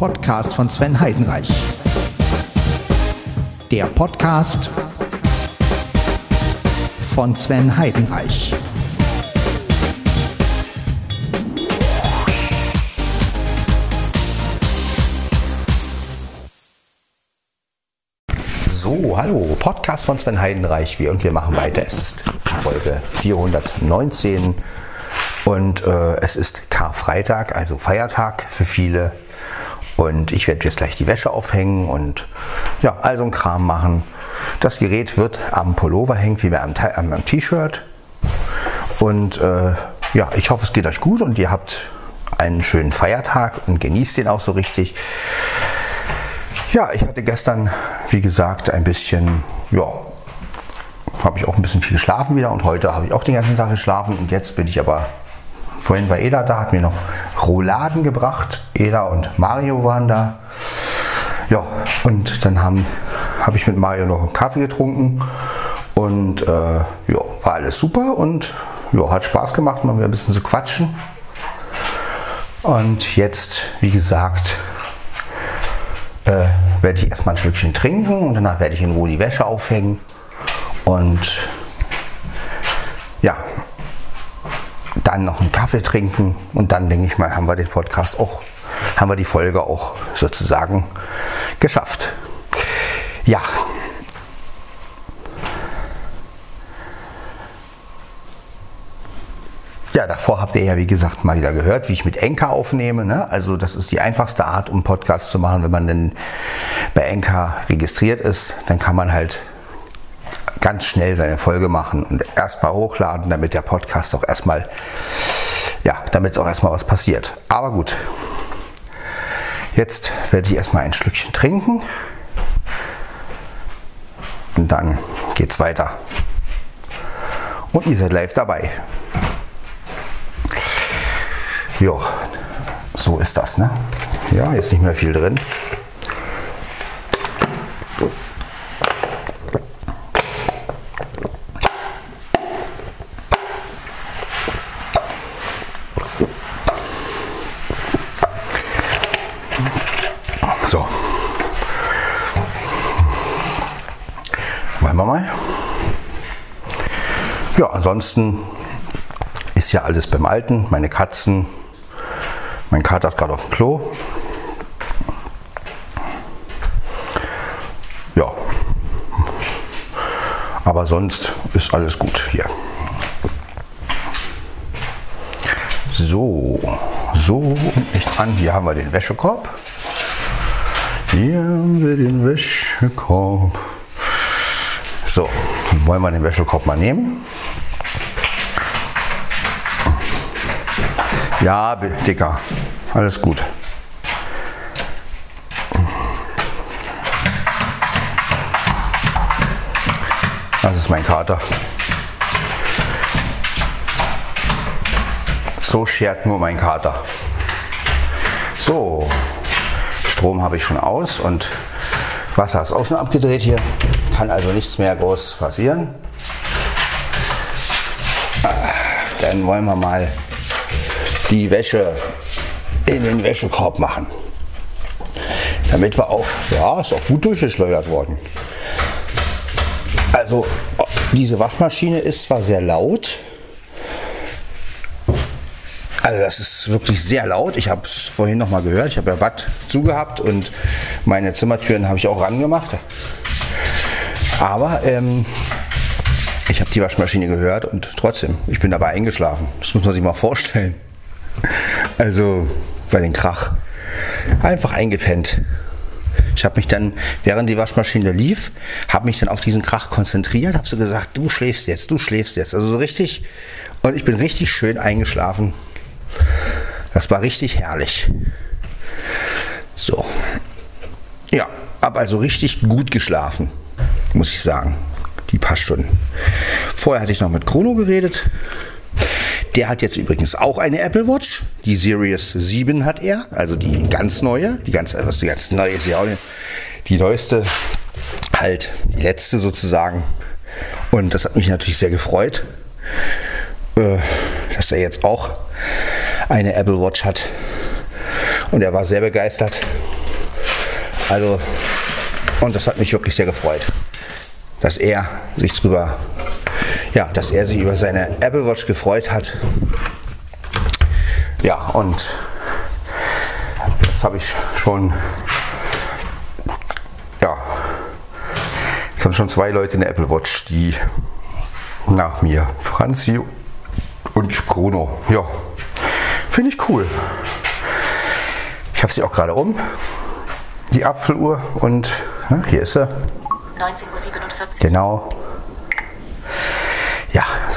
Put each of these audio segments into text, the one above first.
Podcast von Sven Heidenreich. Der Podcast von Sven Heidenreich. So, hallo, Podcast von Sven Heidenreich. Wir und wir machen weiter. Es ist Folge 419 und äh, es ist Karfreitag, also Feiertag für viele. Und ich werde jetzt gleich die Wäsche aufhängen und ja, also ein Kram machen. Das Gerät wird am Pullover hängen, wie bei am, am T-Shirt. Und äh, ja, ich hoffe, es geht euch gut und ihr habt einen schönen Feiertag und genießt den auch so richtig. Ja, ich hatte gestern, wie gesagt, ein bisschen, ja, habe ich auch ein bisschen viel geschlafen wieder und heute habe ich auch den ganzen Tag geschlafen und jetzt bin ich aber Vorhin war Eda da, hat mir noch Rouladen gebracht. Eda und Mario waren da. Ja, und dann habe hab ich mit Mario noch einen Kaffee getrunken. Und äh, ja, war alles super und ja, hat Spaß gemacht, mal wieder ein bisschen zu quatschen. Und jetzt, wie gesagt, äh, werde ich erstmal ein Stückchen trinken und danach werde ich in Ruhe die Wäsche aufhängen. Und ja, dann noch einen Kaffee trinken und dann denke ich mal, haben wir den Podcast auch, haben wir die Folge auch sozusagen geschafft. Ja. Ja, davor habt ihr ja, wie gesagt, mal wieder gehört, wie ich mit Enka aufnehme. Ne? Also das ist die einfachste Art, um Podcasts zu machen. Wenn man denn bei Enka registriert ist, dann kann man halt ganz schnell seine Folge machen und erstmal hochladen, damit der Podcast auch erstmal, ja, damit es auch erstmal was passiert. Aber gut, jetzt werde ich erstmal ein Schlückchen trinken und dann geht's weiter. Und ihr seid live dabei. Ja, so ist das, ne? Ja, jetzt nicht mehr viel drin. Ansonsten ist ja alles beim Alten. Meine Katzen, mein Kater ist gerade auf dem Klo. Ja, aber sonst ist alles gut hier. So, so nicht an. Hier haben wir den Wäschekorb. Hier haben wir den Wäschekorb. So, wollen wir den Wäschekorb mal nehmen. Ja, Dicker. Alles gut. Das ist mein Kater. So schert nur mein Kater. So, Strom habe ich schon aus und Wasser ist auch schon abgedreht hier. Kann also nichts mehr groß passieren. Dann wollen wir mal die Wäsche in den Wäschekorb machen. Damit wir auch, ja, ist auch gut durchgeschleudert worden. Also diese Waschmaschine ist zwar sehr laut, also das ist wirklich sehr laut. Ich habe es vorhin noch mal gehört. Ich habe ja Bad zugehabt und meine Zimmertüren habe ich auch rangemacht. Aber ähm, ich habe die Waschmaschine gehört und trotzdem, ich bin dabei eingeschlafen. Das muss man sich mal vorstellen. Also bei den Krach. Einfach eingepennt. Ich habe mich dann, während die Waschmaschine lief, habe mich dann auf diesen Krach konzentriert, habe so gesagt, du schläfst jetzt, du schläfst jetzt. Also so richtig. Und ich bin richtig schön eingeschlafen. Das war richtig herrlich. So. Ja, habe also richtig gut geschlafen, muss ich sagen. Die paar Stunden. Vorher hatte ich noch mit Chrono geredet. Der hat jetzt übrigens auch eine Apple Watch. Die Series 7 hat er, also die ganz neue. Die ganz, also die ganz neue ist ja auch die neueste, halt die letzte sozusagen. Und das hat mich natürlich sehr gefreut, äh, dass er jetzt auch eine Apple Watch hat. Und er war sehr begeistert. Also, und das hat mich wirklich sehr gefreut, dass er sich drüber, ja, dass er sich über seine Apple Watch gefreut hat. Ja, und jetzt habe ich schon, ja, es haben schon zwei Leute eine Apple Watch, die nach mir, Franzi und Bruno. Ja, finde ich cool. Ich habe sie auch gerade um, die Apfeluhr und ja, hier ist sie. 19.47 Uhr. Genau.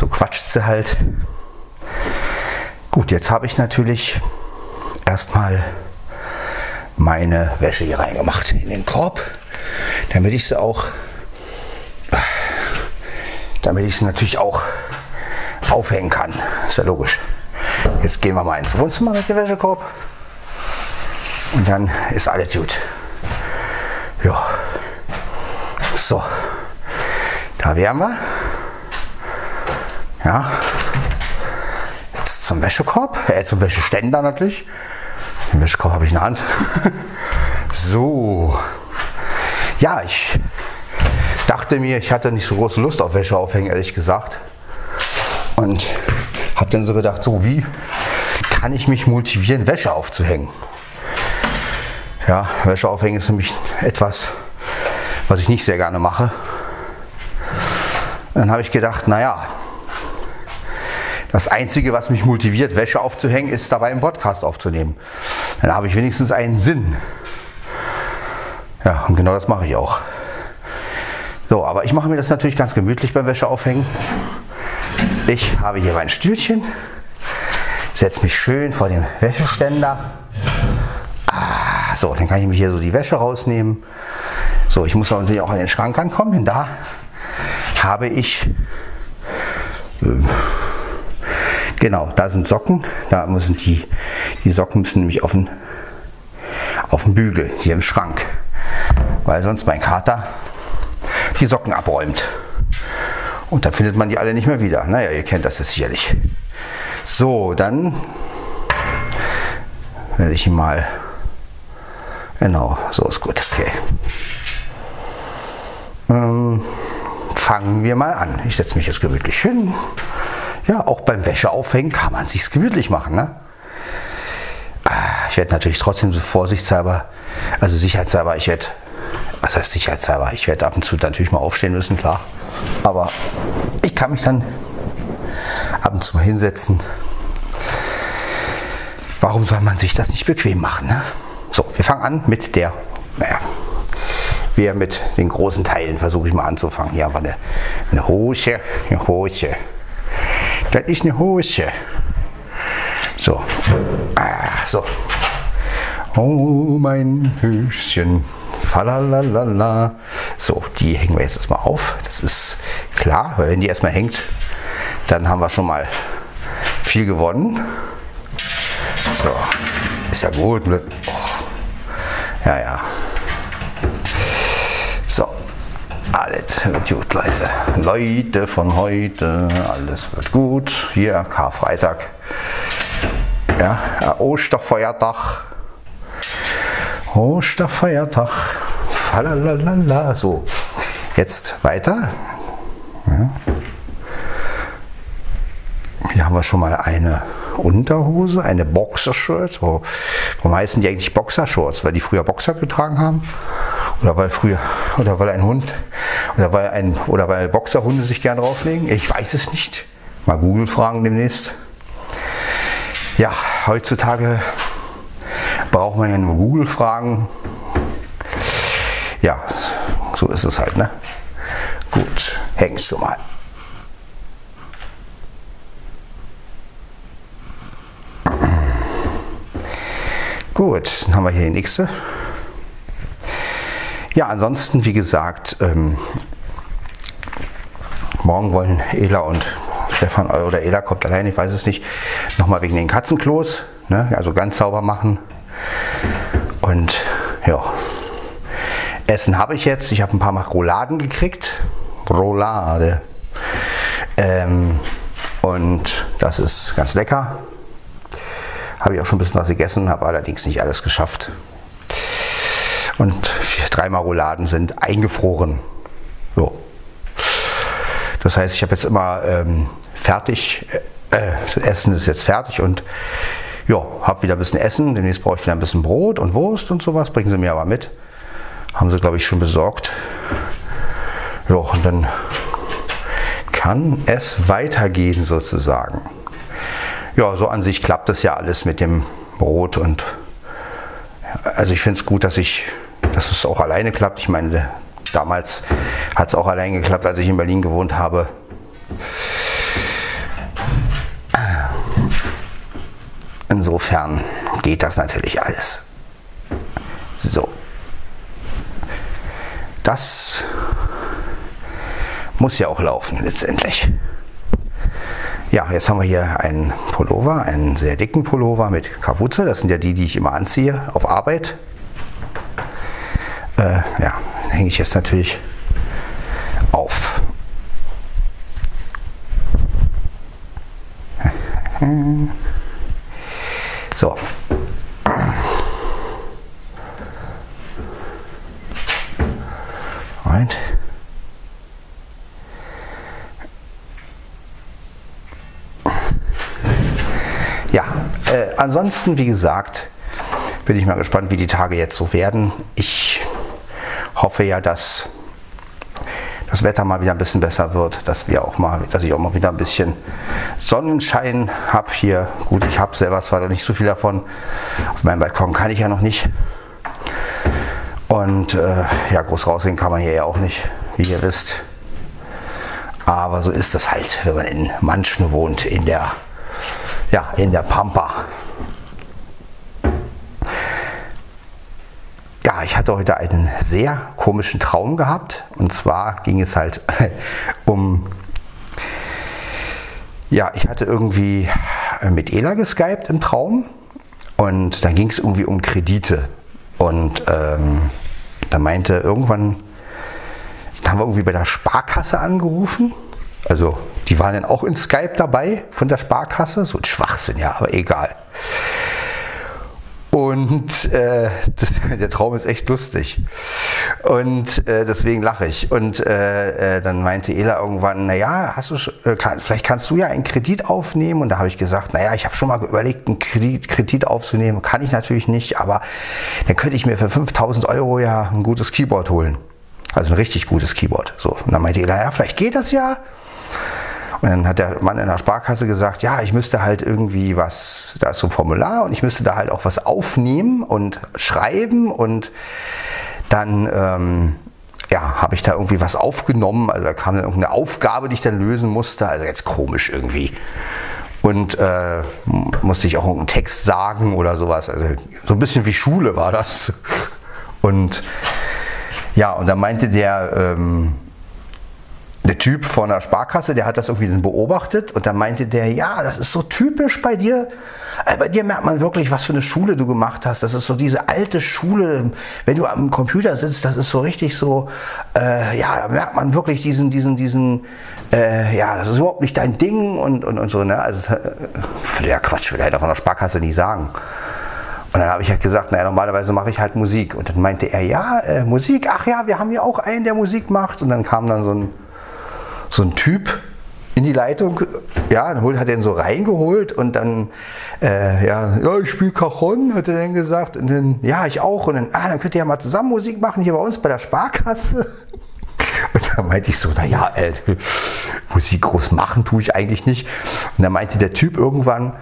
So quatscht sie halt. Gut, jetzt habe ich natürlich erstmal meine Wäsche hier reingemacht in den Korb, damit ich sie auch, damit ich sie natürlich auch aufhängen kann. Ist ja logisch. Jetzt gehen wir mal ins Wohnzimmer mit dem Wäschekorb und dann ist alles gut. Ja. So. Da wären wir. Ja. Jetzt zum Wäschekorb, äh, zum Wäscheständer natürlich. Den Wäschekorb habe ich in der Hand. so. Ja, ich dachte mir, ich hatte nicht so große Lust auf Wäsche aufhängen, ehrlich gesagt. Und habe dann so gedacht, so wie kann ich mich motivieren, Wäsche aufzuhängen? Ja, Wäsche aufhängen ist nämlich etwas, was ich nicht sehr gerne mache. Dann habe ich gedacht, naja, das Einzige, was mich motiviert, Wäsche aufzuhängen, ist dabei einen Podcast aufzunehmen. Dann habe ich wenigstens einen Sinn. Ja, und genau das mache ich auch. So, aber ich mache mir das natürlich ganz gemütlich beim Wäsche aufhängen. Ich habe hier mein Stühlchen, setze mich schön vor den Wäscheständer. Ah, so, dann kann ich mich hier so die Wäsche rausnehmen. So, ich muss natürlich auch an den Schrank rankommen, denn da habe ich, äh, genau, da sind Socken. Da müssen die, die Socken müssen nämlich auf den, auf den Bügel hier im Schrank, weil sonst mein Kater die Socken abräumt. Und dann findet man die alle nicht mehr wieder. Naja, ihr kennt das ja sicherlich. So, dann werde ich ihn mal. Genau, so ist gut. Okay. Ähm, fangen wir mal an. Ich setze mich jetzt gemütlich hin. Ja, auch beim Wäscheaufhängen kann man sich's gemütlich machen. Ne? Ah, ich werde natürlich trotzdem so vorsichtshalber, also sicherheitshalber, ich werde, was heißt sicherheitshalber, ich werde ab und zu natürlich mal aufstehen müssen, klar. Aber ich kann mich dann ab und zu mal hinsetzen. Warum soll man sich das nicht bequem machen? Ne? So, wir fangen an mit der, naja, wir mit den großen Teilen versuche ich mal anzufangen. Hier haben wir eine, eine Hose, eine Hose. Das ist eine Hose. So, ah, so. Oh, mein Höschen. Falalala. So, die hängen wir jetzt erstmal auf. Das ist klar, weil wenn die erstmal hängt, dann haben wir schon mal viel gewonnen. So, ist ja gut. Oh. Ja, ja. So, alles wird gut, Leute. Leute von heute, alles wird gut. Hier, Karfreitag. Ja, Osterfeiertag. Osterfeiertag. Falalala. So, jetzt weiter. Hier haben wir schon mal eine Unterhose, eine Boxershort. Wo, warum heißen die eigentlich Boxershorts? Weil die früher Boxer getragen haben? Oder weil früher, oder weil ein Hund, oder weil ein, oder weil Boxerhunde sich gern drauflegen? Ich weiß es nicht. Mal Google fragen demnächst. Ja, heutzutage braucht man ja nur Google fragen. Ja, so ist es halt, ne? Gut, hängst schon mal. Gut, dann haben wir hier die nächste. Ja, ansonsten, wie gesagt, ähm, morgen wollen Ela und Stefan oder Ela kommt allein, ich weiß es nicht, nochmal wegen den Katzenklos, ne, also ganz sauber machen. Und ja, Essen habe ich jetzt. Ich habe ein paar Mal Rouladen gekriegt. Roulade. Ähm, und das ist ganz lecker. Habe ich auch schon ein bisschen was gegessen, habe allerdings nicht alles geschafft. Und drei Maroladen sind eingefroren. So. Das heißt, ich habe jetzt immer ähm, fertig, äh, das Essen ist jetzt fertig und ja, habe wieder ein bisschen Essen. Demnächst brauche ich wieder ein bisschen Brot und Wurst und sowas. Bringen sie mir aber mit. Haben sie, glaube ich, schon besorgt. Ja, und dann kann es weitergehen sozusagen. Ja, so an sich klappt das ja alles mit dem Brot und also ich finde es gut, dass ich, dass es auch alleine klappt. Ich meine, damals hat es auch alleine geklappt, als ich in Berlin gewohnt habe. Insofern geht das natürlich alles. So. Das muss ja auch laufen letztendlich. Ja, jetzt haben wir hier einen Pullover, einen sehr dicken Pullover mit Kapuze. Das sind ja die, die ich immer anziehe auf Arbeit. Äh, ja, hänge ich jetzt natürlich auf. So. Right. Ja, äh, ansonsten, wie gesagt, bin ich mal gespannt, wie die Tage jetzt so werden. Ich hoffe ja, dass das Wetter mal wieder ein bisschen besser wird, dass wir auch mal, dass ich auch mal wieder ein bisschen Sonnenschein habe hier. Gut, ich habe selber zwar noch nicht so viel davon. Auf meinem Balkon kann ich ja noch nicht. Und äh, ja, groß rausgehen kann man hier ja auch nicht, wie ihr wisst. Aber so ist es halt, wenn man in Manchen wohnt, in der ja, in der Pampa. Ich hatte heute einen sehr komischen Traum gehabt. Und zwar ging es halt um. Ja, ich hatte irgendwie mit Ela geskypt im Traum. Und dann ging es irgendwie um Kredite. Und ähm, da meinte irgendwann, da haben wir irgendwie bei der Sparkasse angerufen. Also die waren dann auch in Skype dabei von der Sparkasse. So ein Schwachsinn, ja, aber egal. Und äh, das, der Traum ist echt lustig. Und äh, deswegen lache ich. Und äh, äh dann meinte Ela irgendwann, naja, hast du, äh, kann, vielleicht kannst du ja einen Kredit aufnehmen. Und da habe ich gesagt, naja, ich habe schon mal überlegt, einen Kredit, Kredit aufzunehmen. Kann ich natürlich nicht, aber dann könnte ich mir für 5000 Euro ja ein gutes Keyboard holen. Also ein richtig gutes Keyboard. So. Und dann meinte Ela, ja, vielleicht geht das ja. Und dann hat der Mann in der Sparkasse gesagt, ja, ich müsste halt irgendwie was, da ist so ein Formular und ich müsste da halt auch was aufnehmen und schreiben und dann ähm, ja, habe ich da irgendwie was aufgenommen. Also da kam dann irgendeine Aufgabe, die ich dann lösen musste. Also jetzt komisch irgendwie. Und äh, musste ich auch irgendeinen Text sagen oder sowas. Also so ein bisschen wie Schule war das. Und ja, und dann meinte der, ähm, der Typ von der Sparkasse, der hat das irgendwie beobachtet und dann meinte der, ja, das ist so typisch bei dir. Äh, bei dir merkt man wirklich, was für eine Schule du gemacht hast. Das ist so diese alte Schule, wenn du am Computer sitzt, das ist so richtig so, äh, ja, da merkt man wirklich diesen, diesen, diesen, äh, ja, das ist überhaupt nicht dein Ding und, und, und so, ne? Also, äh, ja, Quatsch, will er von der Sparkasse nicht sagen. Und dann habe ich halt gesagt, naja, normalerweise mache ich halt Musik. Und dann meinte er, ja, äh, Musik, ach ja, wir haben ja auch einen, der Musik macht. Und dann kam dann so ein so ein Typ in die Leitung, ja, dann hat er ihn so reingeholt und dann, äh, ja, ja, ich spiele Cajon, hat er dann gesagt, und dann, ja, ich auch, und dann, ah, dann könnt ihr ja mal zusammen Musik machen hier bei uns bei der Sparkasse. Und da meinte ich so, naja, äh, Musik groß machen tue ich eigentlich nicht. Und dann meinte der Typ irgendwann,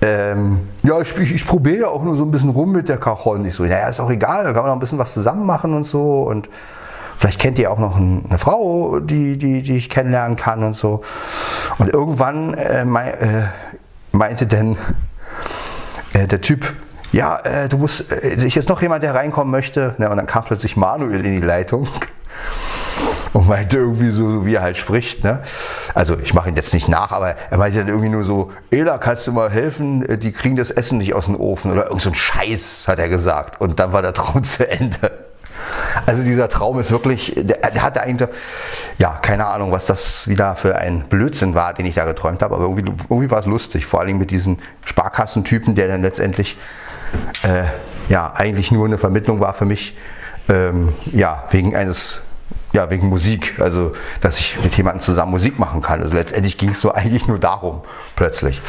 ähm, ja, ich, ich, ich probiere ja auch nur so ein bisschen rum mit der Cajon. Ich so, naja, ist auch egal, da kann man noch ein bisschen was zusammen machen und so. Und Vielleicht kennt ihr auch noch eine Frau, die, die, die ich kennenlernen kann und so. Und irgendwann äh, äh, meinte denn äh, der Typ, ja, äh, du musst, äh, ich ist noch jemand, der reinkommen möchte. Ne, und dann kam plötzlich Manuel in die Leitung und meinte irgendwie so, so wie er halt spricht. Ne? Also ich mache ihn jetzt nicht nach, aber er meinte dann irgendwie nur so, Ela, kannst du mal helfen? Äh, die kriegen das Essen nicht aus dem Ofen oder irgend so ein Scheiß, hat er gesagt. Und dann war der Traum zu Ende. Also dieser Traum ist wirklich, der, der hatte eigentlich, ja, keine Ahnung, was das wieder für ein Blödsinn war, den ich da geträumt habe, aber irgendwie, irgendwie war es lustig, vor allem mit diesen Sparkassentypen, der dann letztendlich äh, ja eigentlich nur eine Vermittlung war für mich, ähm, ja, wegen eines ja, wegen Musik, also dass ich mit jemandem zusammen Musik machen kann. Also letztendlich ging es so eigentlich nur darum, plötzlich.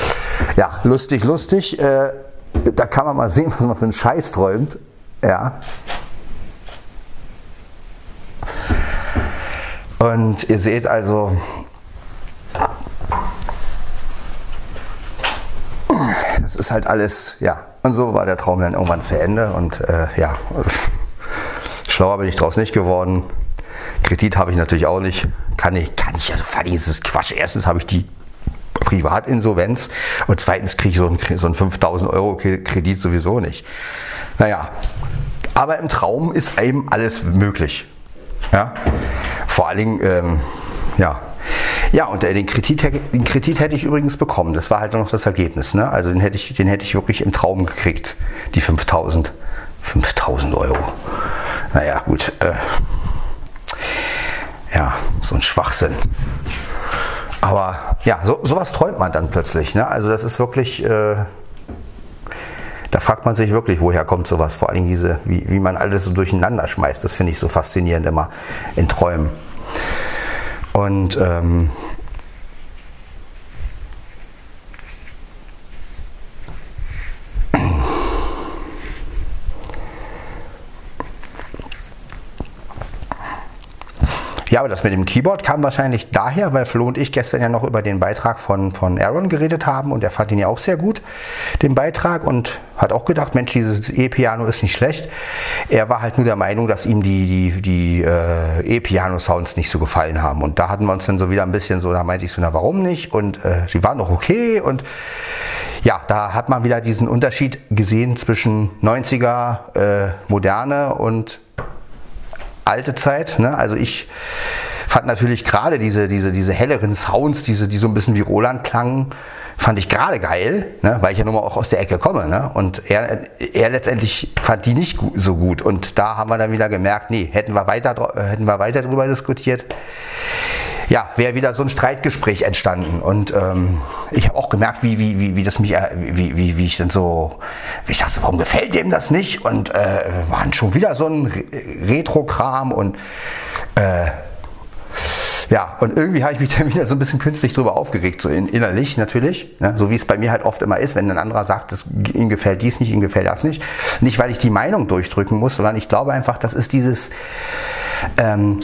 Ja, lustig, lustig. Äh, da kann man mal sehen, was man für einen Scheiß träumt. Ja. Und ihr seht also, das ist halt alles, ja. Und so war der Traum dann irgendwann zu Ende. Und äh, ja, schlauer bin ich draus nicht geworden. Kredit habe ich natürlich auch nicht. Kann ich, kann ich, also Fanny, das ist Quatsch. Erstens habe ich die Privatinsolvenz und zweitens kriege ich so einen, so einen 5000 Euro Kredit sowieso nicht. Naja, aber im Traum ist eben alles möglich. Ja? Vor allen Dingen, ähm, ja. Ja, und den Kredit, den Kredit hätte ich übrigens bekommen. Das war halt noch das Ergebnis. Ne? Also den hätte, ich, den hätte ich wirklich im Traum gekriegt, die 5000. 5000 Euro. Naja, gut. Äh, ja, so ein Schwachsinn. Aber ja, so, sowas träumt man dann plötzlich. Ne? Also das ist wirklich, äh, da fragt man sich wirklich, woher kommt sowas. Vor allem diese, wie, wie man alles so durcheinander schmeißt. Das finde ich so faszinierend immer in Träumen. Und ähm, Ja, aber das mit dem Keyboard kam wahrscheinlich daher, weil Flo und ich gestern ja noch über den Beitrag von, von Aaron geredet haben und er fand ihn ja auch sehr gut, den Beitrag, und hat auch gedacht, Mensch, dieses E-Piano ist nicht schlecht. Er war halt nur der Meinung, dass ihm die, die, die äh, E-Piano-Sounds nicht so gefallen haben. Und da hatten wir uns dann so wieder ein bisschen so, da meinte ich so, na warum nicht? Und äh, sie waren doch okay und ja, da hat man wieder diesen Unterschied gesehen zwischen 90er äh, Moderne und alte Zeit. Ne? Also ich fand natürlich gerade diese, diese, diese helleren Sounds, diese, die so ein bisschen wie Roland klangen, fand ich gerade geil, ne? weil ich ja nun mal auch aus der Ecke komme. Ne? Und er, er letztendlich fand die nicht so gut. Und da haben wir dann wieder gemerkt, nee, hätten wir weiter, hätten wir weiter darüber diskutiert, ja, wäre wieder so ein Streitgespräch entstanden. Und ähm, ich habe auch gemerkt, wie, wie, wie, wie das mich, äh, wie, wie, wie ich dann so, wie ich dachte, warum gefällt dem das nicht? Und äh, waren schon wieder so ein Retro-Kram und äh, ja, und irgendwie habe ich mich dann wieder so ein bisschen künstlich drüber aufgeregt, so in, innerlich natürlich, ne? so wie es bei mir halt oft immer ist, wenn ein anderer sagt, das, ihm gefällt dies nicht, ihm gefällt das nicht. Nicht, weil ich die Meinung durchdrücken muss, sondern ich glaube einfach, das ist dieses, ähm,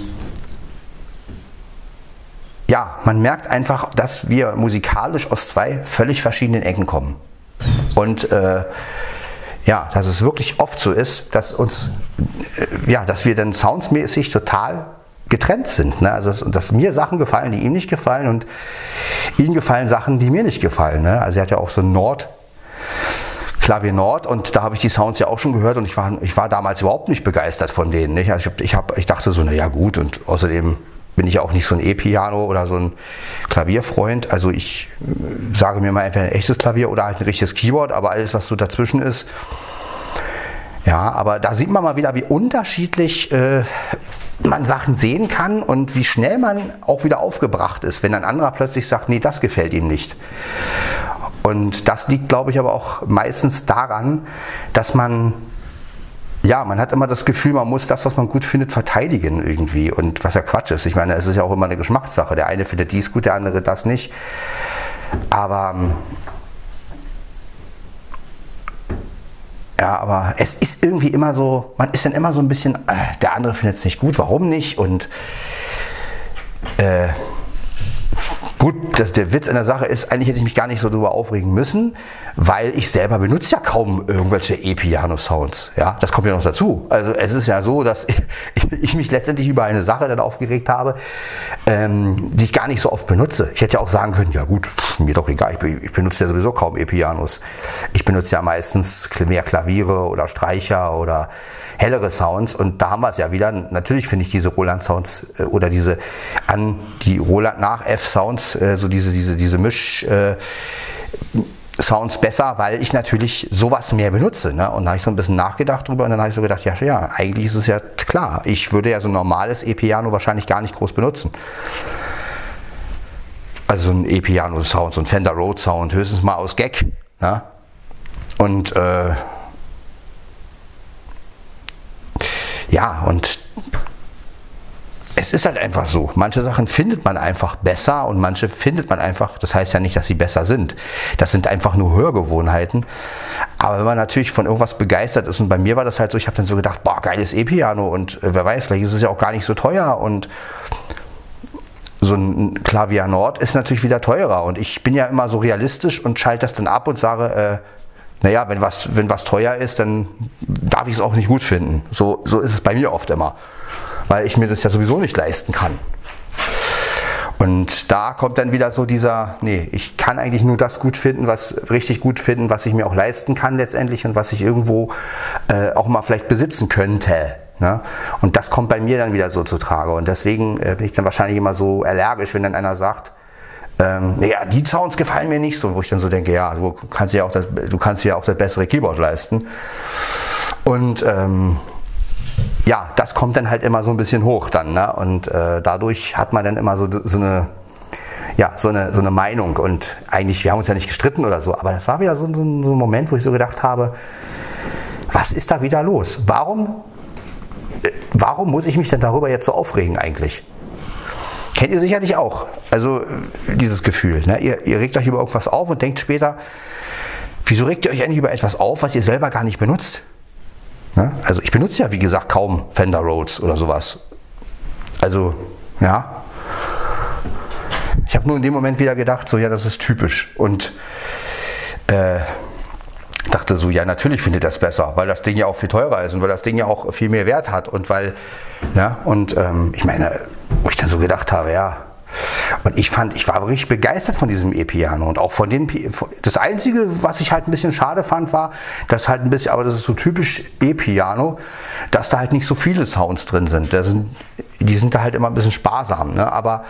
ja, man merkt einfach, dass wir musikalisch aus zwei völlig verschiedenen Ecken kommen. Und äh, ja, dass es wirklich oft so ist, dass uns, äh, ja, dass wir dann soundsmäßig total getrennt sind. Ne? Also dass, mir Sachen gefallen, die ihm nicht gefallen und ihm gefallen Sachen, die mir nicht gefallen. Ne? Also er hat ja auch so ein Nord. Klavier Nord und da habe ich die Sounds ja auch schon gehört und ich war, ich war damals überhaupt nicht begeistert von denen. Nicht? Also ich, ich, hab, ich dachte so, naja gut und außerdem bin ich auch nicht so ein E-Piano oder so ein Klavierfreund. Also ich äh, sage mir mal entweder ein echtes Klavier oder halt ein richtiges Keyboard, aber alles, was so dazwischen ist. Ja, aber da sieht man mal wieder, wie unterschiedlich äh, man Sachen sehen kann und wie schnell man auch wieder aufgebracht ist, wenn ein anderer plötzlich sagt, nee, das gefällt ihm nicht. Und das liegt, glaube ich, aber auch meistens daran, dass man ja, man hat immer das Gefühl, man muss das, was man gut findet, verteidigen irgendwie. Und was ja Quatsch ist. Ich meine, es ist ja auch immer eine Geschmackssache. Der eine findet dies gut, der andere das nicht. Aber ähm, ja, aber es ist irgendwie immer so, man ist dann immer so ein bisschen, äh, der andere findet es nicht gut, warum nicht? Und äh, Gut, das, der Witz an der Sache ist, eigentlich hätte ich mich gar nicht so darüber aufregen müssen, weil ich selber benutze ja kaum irgendwelche E-Piano-Sounds. Ja, das kommt ja noch dazu. Also es ist ja so, dass ich mich letztendlich über eine Sache dann aufgeregt habe, ähm, die ich gar nicht so oft benutze. Ich hätte ja auch sagen können, ja gut, pff, mir doch egal, ich, ich benutze ja sowieso kaum E-Pianos. Ich benutze ja meistens mehr Klaviere oder Streicher oder hellere Sounds und da haben wir es ja wieder. Natürlich finde ich diese Roland Sounds äh, oder diese an die Roland nach F Sounds, äh, so diese diese diese Misch äh, Sounds besser, weil ich natürlich sowas mehr benutze. Ne? Und da habe ich so ein bisschen nachgedacht drüber und dann habe ich so gedacht, ja, ja, eigentlich ist es ja klar. Ich würde ja so ein normales E-Piano wahrscheinlich gar nicht groß benutzen. Also ein E-Piano-Sound, so ein Fender Road Sound, höchstens mal aus Gag. Ne? Und äh, ja, und es ist halt einfach so. Manche Sachen findet man einfach besser und manche findet man einfach, das heißt ja nicht, dass sie besser sind. Das sind einfach nur Hörgewohnheiten. Aber wenn man natürlich von irgendwas begeistert ist, und bei mir war das halt so, ich habe dann so gedacht, boah, geiles E-Piano und äh, wer weiß, vielleicht ist es ja auch gar nicht so teuer und so ein Klavier Nord ist natürlich wieder teurer. Und ich bin ja immer so realistisch und schalte das dann ab und sage, äh, naja, wenn was, wenn was teuer ist, dann darf ich es auch nicht gut finden. So, so ist es bei mir oft immer weil ich mir das ja sowieso nicht leisten kann. Und da kommt dann wieder so dieser, nee, ich kann eigentlich nur das gut finden, was richtig gut finden, was ich mir auch leisten kann letztendlich und was ich irgendwo äh, auch mal vielleicht besitzen könnte. Ne? Und das kommt bei mir dann wieder so zu Trage. Und deswegen äh, bin ich dann wahrscheinlich immer so allergisch, wenn dann einer sagt, ähm, ja, die Sounds gefallen mir nicht so, wo ich dann so denke, ja, du kannst ja auch das, du kannst ja auch das bessere Keyboard leisten. Und ähm, ja, das kommt dann halt immer so ein bisschen hoch dann. Ne? Und äh, dadurch hat man dann immer so, so eine ja, so eine, so eine Meinung und eigentlich, wir haben uns ja nicht gestritten oder so, aber das war wieder so, so, so ein Moment, wo ich so gedacht habe, was ist da wieder los? Warum, äh, warum muss ich mich denn darüber jetzt so aufregen eigentlich? Kennt ihr sicherlich auch. Also äh, dieses Gefühl. Ne? Ihr, ihr regt euch über irgendwas auf und denkt später, wieso regt ihr euch eigentlich über etwas auf, was ihr selber gar nicht benutzt? Ne? Also ich benutze ja, wie gesagt, kaum Fender Rhodes oder sowas. Also, ja. Ich habe nur in dem Moment wieder gedacht, so ja, das ist typisch. Und äh, dachte so, ja, natürlich finde ich das besser, weil das Ding ja auch viel teurer ist und weil das Ding ja auch viel mehr Wert hat und weil, ja, und ähm, ich meine, wo ich dann so gedacht habe, ja, und ich fand, ich war richtig begeistert von diesem E-Piano und auch von den, das Einzige, was ich halt ein bisschen schade fand, war, dass halt ein bisschen, aber das ist so typisch E-Piano, dass da halt nicht so viele Sounds drin sind. sind die sind da halt immer ein bisschen sparsam, ne? aber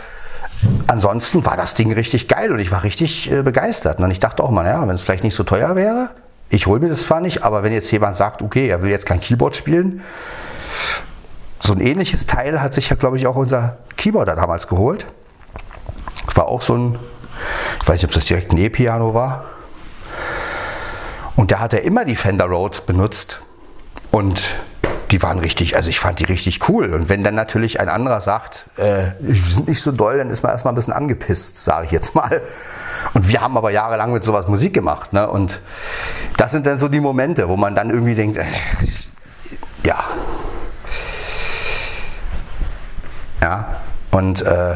ansonsten war das Ding richtig geil und ich war richtig äh, begeistert. Und ich dachte auch mal, naja, wenn es vielleicht nicht so teuer wäre, ich hole mir das zwar nicht, aber wenn jetzt jemand sagt, okay, er will jetzt kein Keyboard spielen, so ein ähnliches Teil hat sich ja, glaube ich, auch unser Keyboarder damals geholt. War auch so ein, ich weiß nicht, ob das direkt ein E-Piano war. Und da hat er immer die Fender Rhodes benutzt. Und die waren richtig, also ich fand die richtig cool. Und wenn dann natürlich ein anderer sagt, äh, die sind nicht so doll, dann ist man erstmal ein bisschen angepisst, sage ich jetzt mal. Und wir haben aber jahrelang mit sowas Musik gemacht. Ne? Und das sind dann so die Momente, wo man dann irgendwie denkt, äh, ja. Ja. Und äh,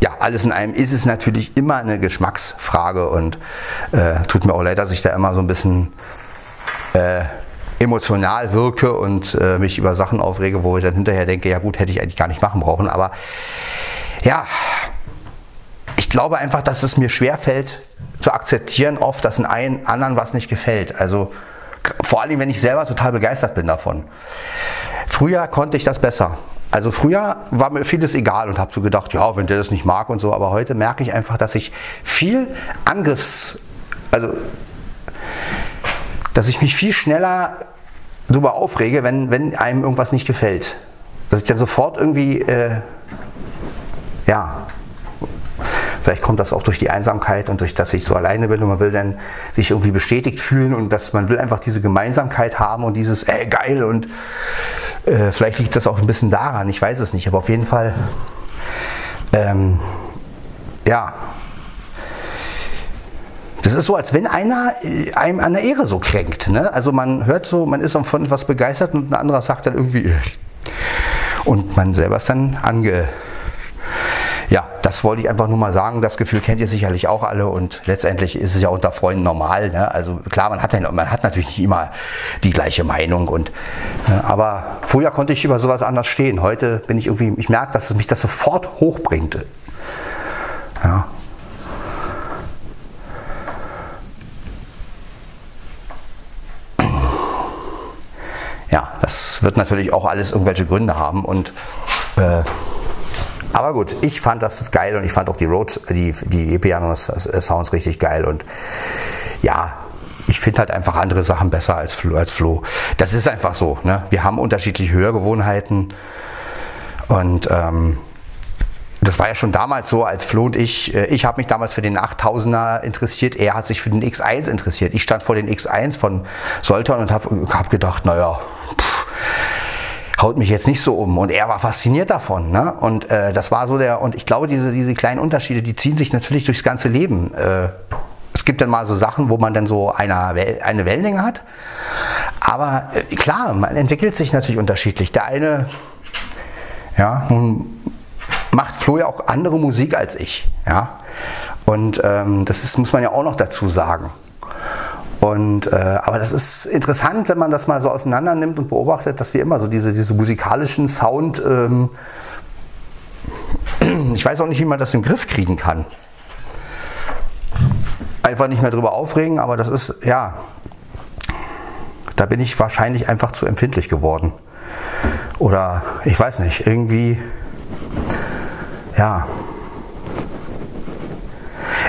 ja, alles in allem ist es natürlich immer eine Geschmacksfrage und äh, tut mir auch leid, dass ich da immer so ein bisschen äh, emotional wirke und äh, mich über Sachen aufrege, wo ich dann hinterher denke, ja gut, hätte ich eigentlich gar nicht machen brauchen. Aber ja, ich glaube einfach, dass es mir schwerfällt zu akzeptieren, oft, dass in einen anderen was nicht gefällt. Also vor allem, wenn ich selber total begeistert bin davon. Früher konnte ich das besser. Also früher war mir vieles egal und habe so gedacht, ja, wenn der das nicht mag und so, aber heute merke ich einfach, dass ich viel Angriffs, also dass ich mich viel schneller darüber aufrege, wenn, wenn einem irgendwas nicht gefällt. Dass ich dann sofort irgendwie, äh, ja, Vielleicht kommt das auch durch die Einsamkeit und durch, dass ich so alleine bin und man will dann sich irgendwie bestätigt fühlen und dass man will einfach diese Gemeinsamkeit haben und dieses, ey, geil und äh, vielleicht liegt das auch ein bisschen daran, ich weiß es nicht, aber auf jeden Fall, ähm, ja. Das ist so, als wenn einer äh, einem an der Ehre so kränkt. Ne? Also man hört so, man ist von etwas begeistert und ein anderer sagt dann irgendwie, äh, und man selber ist dann ange, ja, das wollte ich einfach nur mal sagen. Das Gefühl kennt ihr sicherlich auch alle und letztendlich ist es ja unter Freunden normal. Ne? Also klar, man hat, ja, man hat natürlich nicht immer die gleiche Meinung und ne? aber früher konnte ich über sowas anders stehen. Heute bin ich irgendwie, ich merke, dass mich das sofort hochbringt. Ja. Ja, das wird natürlich auch alles irgendwelche Gründe haben und äh, aber gut, ich fand das geil und ich fand auch die Rhodes, die, die E-Piano-Sounds richtig geil und ja, ich finde halt einfach andere Sachen besser als Flo, als Flo. Das ist einfach so. Ne? Wir haben unterschiedliche Hörgewohnheiten und ähm, das war ja schon damals so, als Flo und ich, äh, ich habe mich damals für den 8000er interessiert, er hat sich für den X1 interessiert. Ich stand vor den X1 von Soltan und habe hab gedacht, naja, pff, haut mich jetzt nicht so um. Und er war fasziniert davon. Ne? Und äh, das war so der, und ich glaube, diese, diese kleinen Unterschiede, die ziehen sich natürlich durchs ganze Leben. Äh, es gibt dann mal so Sachen, wo man dann so eine, eine Wellenlänge hat. Aber äh, klar, man entwickelt sich natürlich unterschiedlich. Der eine, ja, macht Flo ja auch andere Musik als ich. Ja? Und ähm, das ist, muss man ja auch noch dazu sagen. Und, äh, aber das ist interessant, wenn man das mal so auseinander nimmt und beobachtet, dass wir immer so diese, diese musikalischen Sound, ähm, ich weiß auch nicht, wie man das im Griff kriegen kann. Einfach nicht mehr drüber aufregen, aber das ist, ja, da bin ich wahrscheinlich einfach zu empfindlich geworden. Oder ich weiß nicht, irgendwie, ja,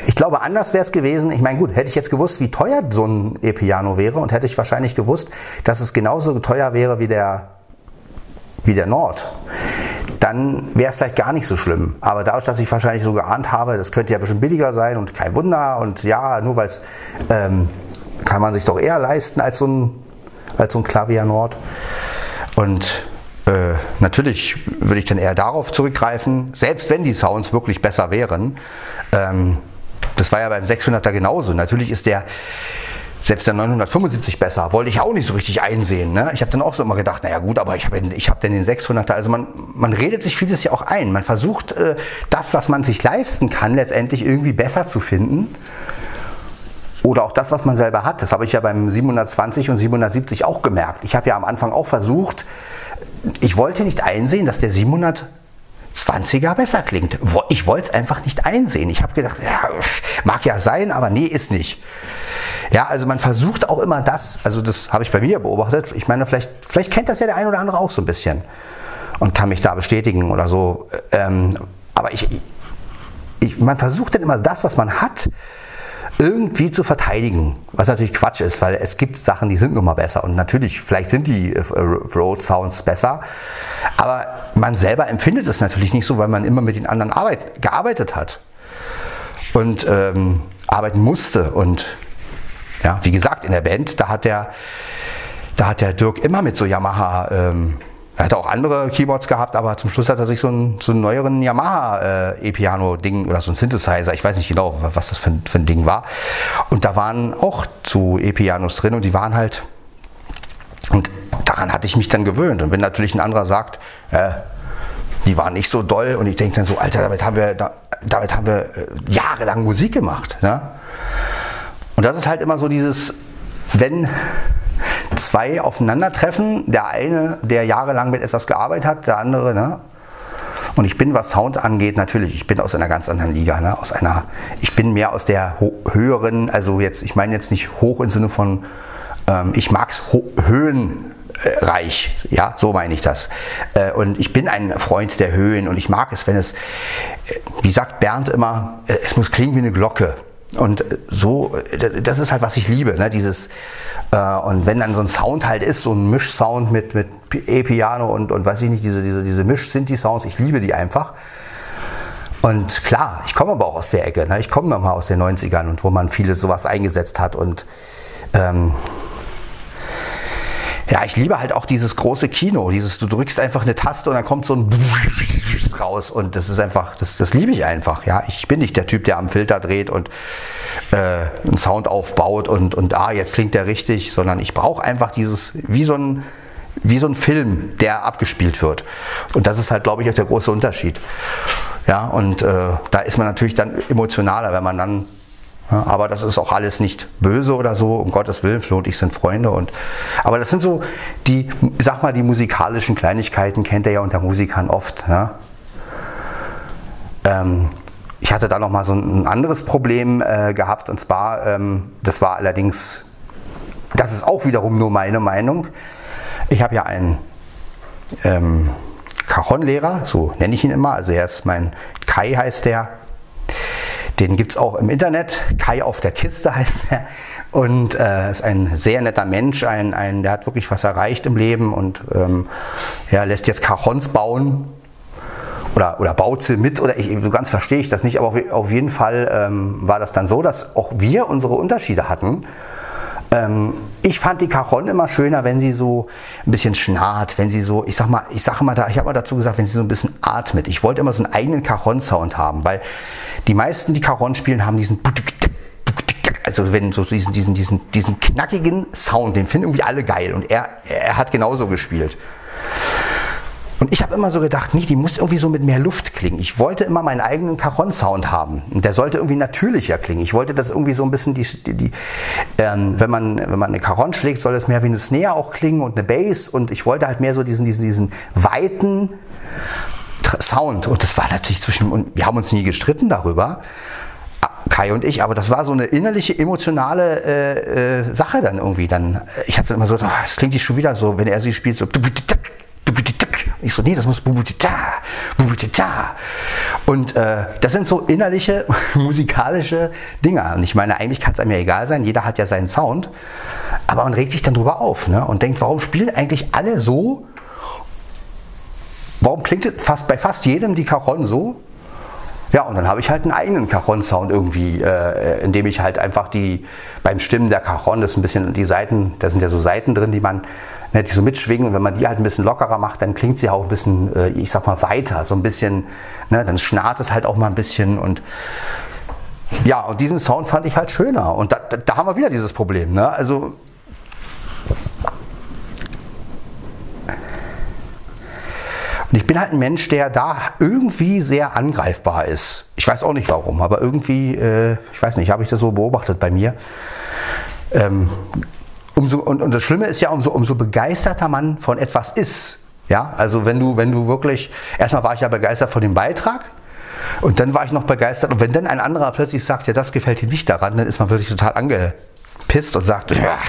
ich glaube, anders wäre es gewesen. Ich meine, gut, hätte ich jetzt gewusst, wie teuer so ein E-Piano wäre und hätte ich wahrscheinlich gewusst, dass es genauso teuer wäre wie der, wie der Nord, dann wäre es vielleicht gar nicht so schlimm. Aber dadurch, dass ich wahrscheinlich so geahnt habe, das könnte ja ein bisschen billiger sein und kein Wunder und ja, nur weil es ähm, kann man sich doch eher leisten als so ein, als so ein Klavier Nord. Und äh, natürlich würde ich dann eher darauf zurückgreifen, selbst wenn die Sounds wirklich besser wären. Ähm, das war ja beim 600er genauso. Natürlich ist der selbst der 975 besser, wollte ich auch nicht so richtig einsehen. Ne? Ich habe dann auch so immer gedacht, naja gut, aber ich habe ich hab denn den 600er. Also man, man redet sich vieles ja auch ein. Man versucht äh, das, was man sich leisten kann, letztendlich irgendwie besser zu finden. Oder auch das, was man selber hat. Das habe ich ja beim 720 und 770 auch gemerkt. Ich habe ja am Anfang auch versucht, ich wollte nicht einsehen, dass der 720er besser klingt. Ich wollte es einfach nicht einsehen. Ich habe gedacht, ja, mag ja sein, aber nee, ist nicht. Ja, also man versucht auch immer das, also das habe ich bei mir beobachtet. Ich meine, vielleicht, vielleicht kennt das ja der ein oder andere auch so ein bisschen und kann mich da bestätigen oder so. Ähm, aber ich, ich, man versucht dann immer das, was man hat, irgendwie zu verteidigen. Was natürlich Quatsch ist, weil es gibt Sachen, die sind nun mal besser. Und natürlich, vielleicht sind die äh, Road Sounds besser. Aber man selber empfindet es natürlich nicht so, weil man immer mit den anderen Arbeit, gearbeitet hat. Und ähm, arbeiten musste. Und ja, wie gesagt, in der Band, da hat der, da hat der Dirk immer mit so Yamaha ähm, er hatte auch andere Keyboards gehabt, aber zum Schluss hat er sich so einen, so einen neueren Yamaha äh, oder so ein Synthesizer, ich weiß nicht genau, was das für, für ein Ding war. Und da waren auch zu E-Pianos drin und die waren halt, und daran hatte ich mich dann gewöhnt. Und wenn natürlich ein anderer sagt, äh, die waren nicht so doll und ich denke dann so, Alter, damit haben wir, da, damit haben wir äh, jahrelang Musik gemacht. Ne? Und das ist halt immer so dieses, wenn zwei aufeinandertreffen. Der eine, der jahrelang mit etwas gearbeitet hat, der andere, ne? Und ich bin, was Sound angeht, natürlich, ich bin aus einer ganz anderen Liga, ne? aus einer, ich bin mehr aus der höheren, also jetzt, ich meine jetzt nicht hoch im Sinne von, ähm, ich mag's höhenreich, ja, so meine ich das. Äh, und ich bin ein Freund der Höhen und ich mag es, wenn es, äh, wie sagt Bernd immer, äh, es muss klingen wie eine Glocke. Und so, das ist halt, was ich liebe, ne? dieses, äh, und wenn dann so ein Sound halt ist, so ein Mischsound mit, mit E-Piano und, und weiß ich nicht, diese, diese, diese Misch-Synthi-Sounds, ich liebe die einfach. Und klar, ich komme aber auch aus der Ecke, ne? ich komme nochmal aus den 90ern und wo man vieles sowas eingesetzt hat und ähm, ja, ich liebe halt auch dieses große Kino, dieses, du drückst einfach eine Taste und dann kommt so ein raus und das ist einfach, das, das liebe ich einfach, ja. Ich bin nicht der Typ, der am Filter dreht und äh, einen Sound aufbaut und, und ah, jetzt klingt der richtig, sondern ich brauche einfach dieses, wie so ein, wie so ein Film, der abgespielt wird. Und das ist halt, glaube ich, auch der große Unterschied. Ja, und äh, da ist man natürlich dann emotionaler, wenn man dann aber das ist auch alles nicht böse oder so, um Gottes Willen, Flo und ich sind Freunde. Und, aber das sind so die, sag mal, die musikalischen Kleinigkeiten, kennt ihr ja unter Musikern oft. Ja? Ähm, ich hatte da noch mal so ein anderes Problem äh, gehabt und zwar, ähm, das war allerdings, das ist auch wiederum nur meine Meinung. Ich habe ja ein ähm, Cajon-Lehrer, so nenne ich ihn immer. Also er ist mein Kai heißt der. Den gibt es auch im Internet. Kai auf der Kiste heißt er. Und äh, ist ein sehr netter Mensch, ein, ein, der hat wirklich was erreicht im Leben und ähm, ja, lässt jetzt Cajons bauen oder, oder baut sie mit oder ich, so ganz verstehe ich das nicht, aber auf, auf jeden Fall ähm, war das dann so, dass auch wir unsere Unterschiede hatten. Ähm, ich fand die Cajon immer schöner, wenn sie so ein bisschen schnarrt, wenn sie so, ich sag mal, ich sage mal da, ich habe mal dazu gesagt, wenn sie so ein bisschen atmet. Ich wollte immer so einen eigenen Cajon-Sound haben, weil die meisten, die Cajon spielen, haben diesen also wenn so diesen, diesen, diesen, diesen knackigen Sound, den finden irgendwie alle geil und er, er hat genauso gespielt. Und ich habe immer so gedacht, nee, die muss irgendwie so mit mehr Luft klingen. Ich wollte immer meinen eigenen Cajon-Sound haben. Und der sollte irgendwie natürlicher klingen. Ich wollte das irgendwie so ein bisschen, die, die, die ähm, wenn, man, wenn man eine Cajon schlägt, soll das mehr wie eine Snare auch klingen und eine Bass. Und ich wollte halt mehr so diesen, diesen, diesen weiten Sound. Und das war natürlich zwischen, und wir haben uns nie gestritten darüber. Kai und ich, aber das war so eine innerliche, emotionale äh, äh, Sache dann irgendwie. Dann, ich habe dann immer so, das klingt schon wieder so, wenn er sie spielt, so. Ich so, nee, das muss Und äh, das sind so innerliche musikalische Dinge. Und ich meine, eigentlich kann es einem ja egal sein, jeder hat ja seinen Sound. Aber man regt sich dann drüber auf ne? und denkt, warum spielen eigentlich alle so? Warum klingt fast bei fast jedem die Cajon so? Ja, und dann habe ich halt einen eigenen Cajon-Sound irgendwie, äh, indem ich halt einfach die, beim Stimmen der Cajon, das ein bisschen die Seiten, da sind ja so Seiten drin, die man, ne, die so mitschwingen. Und wenn man die halt ein bisschen lockerer macht, dann klingt sie auch ein bisschen, äh, ich sag mal, weiter, so ein bisschen, ne, dann schnarrt es halt auch mal ein bisschen. Und ja, und diesen Sound fand ich halt schöner. Und da, da, da haben wir wieder dieses Problem, ne, also Und ich bin halt ein Mensch, der da irgendwie sehr angreifbar ist. Ich weiß auch nicht warum, aber irgendwie, äh, ich weiß nicht, habe ich das so beobachtet bei mir. Ähm, umso, und, und das Schlimme ist ja, umso, umso begeisterter man von etwas ist. Ja, also wenn du, wenn du wirklich, erstmal war ich ja begeistert von dem Beitrag, und dann war ich noch begeistert. Und wenn dann ein anderer plötzlich sagt, ja, das gefällt dir nicht daran, dann ist man wirklich total angepisst und sagt, ja,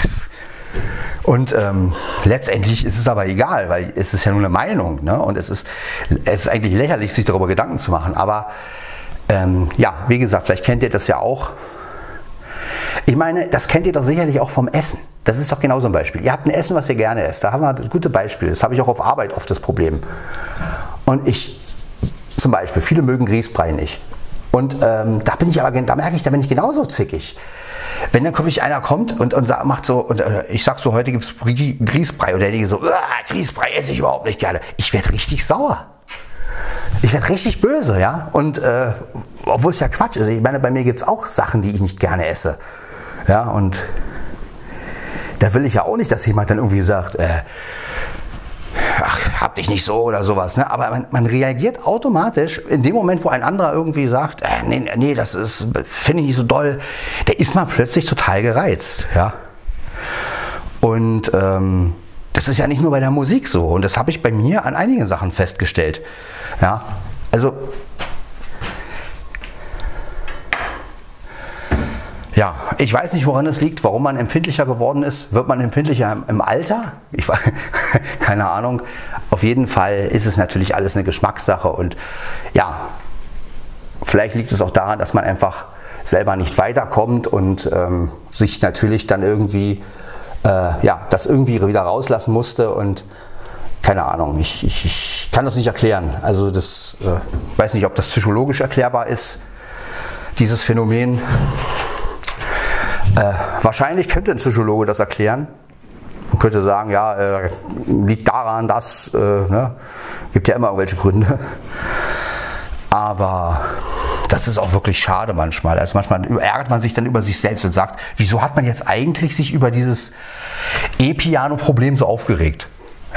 und ähm, letztendlich ist es aber egal, weil es ist ja nur eine Meinung. Ne? Und es ist, es ist eigentlich lächerlich, sich darüber Gedanken zu machen. Aber ähm, ja, wie gesagt, vielleicht kennt ihr das ja auch. Ich meine, das kennt ihr doch sicherlich auch vom Essen. Das ist doch genauso ein Beispiel. Ihr habt ein Essen, was ihr gerne esst. Da haben wir das gute Beispiel. Das habe ich auch auf Arbeit oft das Problem. Und ich, zum Beispiel, viele mögen Grießbrei nicht. Und ähm, da bin ich aber, da merke ich, da bin ich genauso zickig. Wenn dann wirklich einer kommt und, und macht so, und äh, ich sag so, heute gibt es Grießbrei, und derjenige so, Grießbrei esse ich überhaupt nicht gerne. Ich werde richtig sauer. Ich werde richtig böse, ja. Und äh, obwohl es ja Quatsch ist. Ich meine, bei mir gibt es auch Sachen, die ich nicht gerne esse. Ja, und da will ich ja auch nicht, dass jemand dann irgendwie sagt, äh, ach, hab dich nicht so oder sowas. Ne? Aber man, man, reagiert automatisch in dem Moment, wo ein anderer irgendwie sagt, äh, nee, nee, das ist, finde ich nicht so doll, der ist man plötzlich total gereizt. Ja? Und ähm, das ist ja nicht nur bei der Musik so. Und das habe ich bei mir an einigen Sachen festgestellt. Ja? Also Ja, ich weiß nicht, woran es liegt, warum man empfindlicher geworden ist. Wird man empfindlicher im Alter? Ich weiß, keine Ahnung. Auf jeden Fall ist es natürlich alles eine Geschmackssache und ja, vielleicht liegt es auch daran, dass man einfach selber nicht weiterkommt und ähm, sich natürlich dann irgendwie, äh, ja, das irgendwie wieder rauslassen musste und keine Ahnung, ich, ich, ich kann das nicht erklären. Also das, äh, weiß nicht, ob das psychologisch erklärbar ist, dieses Phänomen. Äh, wahrscheinlich könnte ein Psychologe das erklären. Man könnte sagen, ja, äh, liegt daran, dass, äh, ne, gibt ja immer irgendwelche Gründe. Aber das ist auch wirklich schade manchmal. Also manchmal ärgert man sich dann über sich selbst und sagt, wieso hat man jetzt eigentlich sich über dieses E-Piano-Problem so aufgeregt?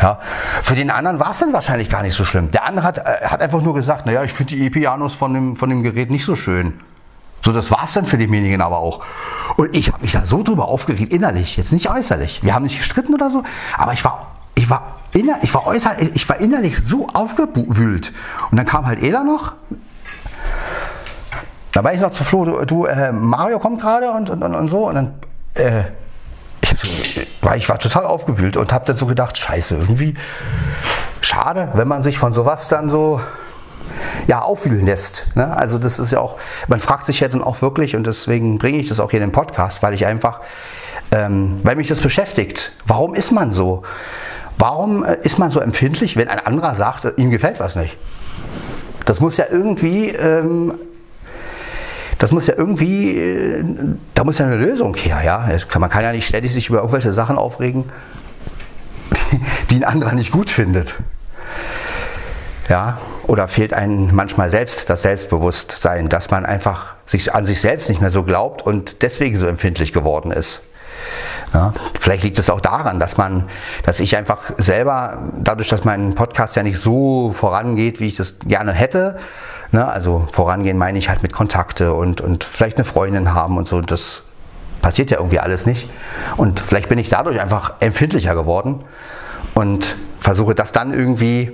Ja, für den anderen war es dann wahrscheinlich gar nicht so schlimm. Der andere hat, äh, hat einfach nur gesagt, naja, ich finde die E-Pianos von dem, von dem Gerät nicht so schön. So, das war es dann für denjenigen aber auch. Und ich habe mich da so drüber aufgeregt, innerlich, jetzt nicht äußerlich. Wir haben nicht gestritten oder so, aber ich war, ich war, inner, ich war äußerlich, ich war innerlich so aufgewühlt. Und dann kam halt Ela noch. Da war ich noch zu Flo, du, du äh, Mario kommt gerade und, und, und, und, so. Und dann, äh, ich, war, ich war total aufgewühlt und habe dann so gedacht, scheiße, irgendwie schade, wenn man sich von sowas dann so ja, aufwühlen lässt. Ne? Also das ist ja auch, man fragt sich ja dann auch wirklich, und deswegen bringe ich das auch hier in den Podcast, weil ich einfach, ähm, weil mich das beschäftigt. Warum ist man so? Warum äh, ist man so empfindlich, wenn ein anderer sagt, ihm gefällt was nicht? Das muss ja irgendwie, ähm, das muss ja irgendwie, äh, da muss ja eine Lösung her, ja. Man kann ja nicht ständig sich über irgendwelche Sachen aufregen, die, die ein anderer nicht gut findet. Ja, oder fehlt einem manchmal selbst das Selbstbewusstsein, dass man einfach sich an sich selbst nicht mehr so glaubt und deswegen so empfindlich geworden ist. Ja, vielleicht liegt es auch daran, dass man, dass ich einfach selber, dadurch, dass mein Podcast ja nicht so vorangeht, wie ich das gerne hätte, ne, also vorangehen meine ich halt mit Kontakte und, und vielleicht eine Freundin haben und so, das passiert ja irgendwie alles nicht. Und vielleicht bin ich dadurch einfach empfindlicher geworden und versuche das dann irgendwie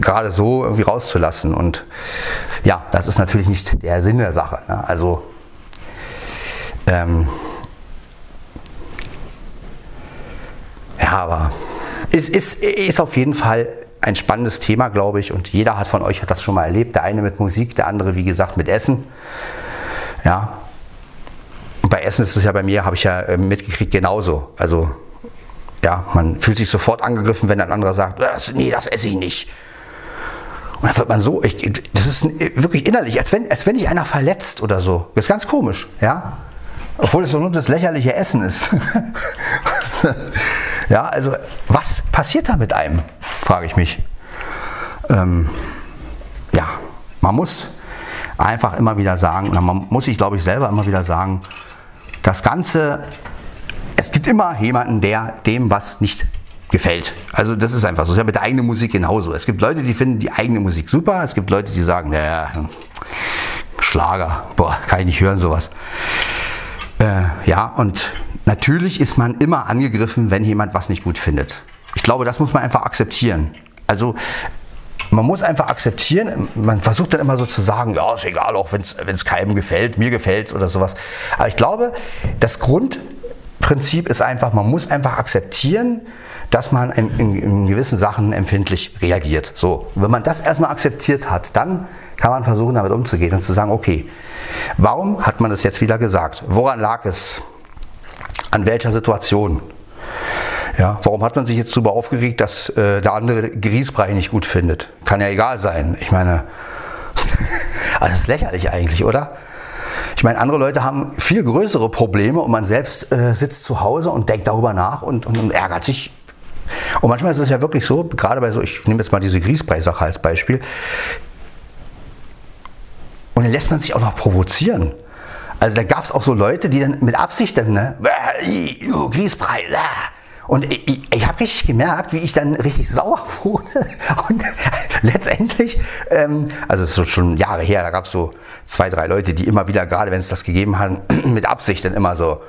gerade so irgendwie rauszulassen. Und ja, das ist natürlich nicht der Sinn der Sache. Ne? Also ähm, ja, aber es ist, ist auf jeden Fall ein spannendes Thema, glaube ich. Und jeder hat von euch hat das schon mal erlebt. Der eine mit Musik, der andere, wie gesagt, mit Essen. Ja. Und bei Essen ist es ja bei mir, habe ich ja äh, mitgekriegt, genauso. Also ja, man fühlt sich sofort angegriffen, wenn ein anderer sagt, das, nee, das esse ich nicht. Und dann wird man so, ich, das ist wirklich innerlich, als wenn, als wenn dich einer verletzt oder so. Das ist ganz komisch, ja. Obwohl es doch nur das lächerliche Essen ist. ja, also was passiert da mit einem, frage ich mich. Ähm, ja, man muss einfach immer wieder sagen, man muss sich, glaube ich, selber immer wieder sagen, das Ganze es gibt immer jemanden, der dem was nicht gefällt. Also das ist einfach so. Das ist ja mit der eigenen Musik genauso. Es gibt Leute, die finden die eigene Musik super. Es gibt Leute, die sagen, naja, Schlager, boah, kann ich nicht hören sowas. Äh, ja, und natürlich ist man immer angegriffen, wenn jemand was nicht gut findet. Ich glaube, das muss man einfach akzeptieren. Also man muss einfach akzeptieren, man versucht dann immer so zu sagen, ja, ist egal, auch wenn es keinem gefällt, mir gefällt es oder sowas. Aber ich glaube, das Grund, Prinzip ist einfach, man muss einfach akzeptieren, dass man in, in, in, gewissen Sachen empfindlich reagiert. So, wenn man das erstmal akzeptiert hat, dann kann man versuchen, damit umzugehen und zu sagen, okay, warum hat man das jetzt wieder gesagt? Woran lag es? An welcher Situation? Ja, warum hat man sich jetzt darüber aufgeregt, dass äh, der andere Grießbrei nicht gut findet? Kann ja egal sein. Ich meine, das ist lächerlich eigentlich, oder? Ich meine, andere Leute haben viel größere Probleme und man selbst äh, sitzt zu Hause und denkt darüber nach und, und, und, ärgert sich. Und manchmal ist es ja wirklich so, gerade bei so, ich nehme jetzt mal diese Grießbrei-Sache als Beispiel, und dann lässt man sich auch noch provozieren. Also da gab es auch so Leute, die dann mit Absicht dann, ne, Grießbrei, und ich, ich habe richtig gemerkt, wie ich dann richtig sauer wurde. Und letztendlich, ähm, also es ist schon Jahre her, da gab es so zwei, drei Leute, die immer wieder, gerade wenn es das gegeben hat, mit Absicht dann immer so,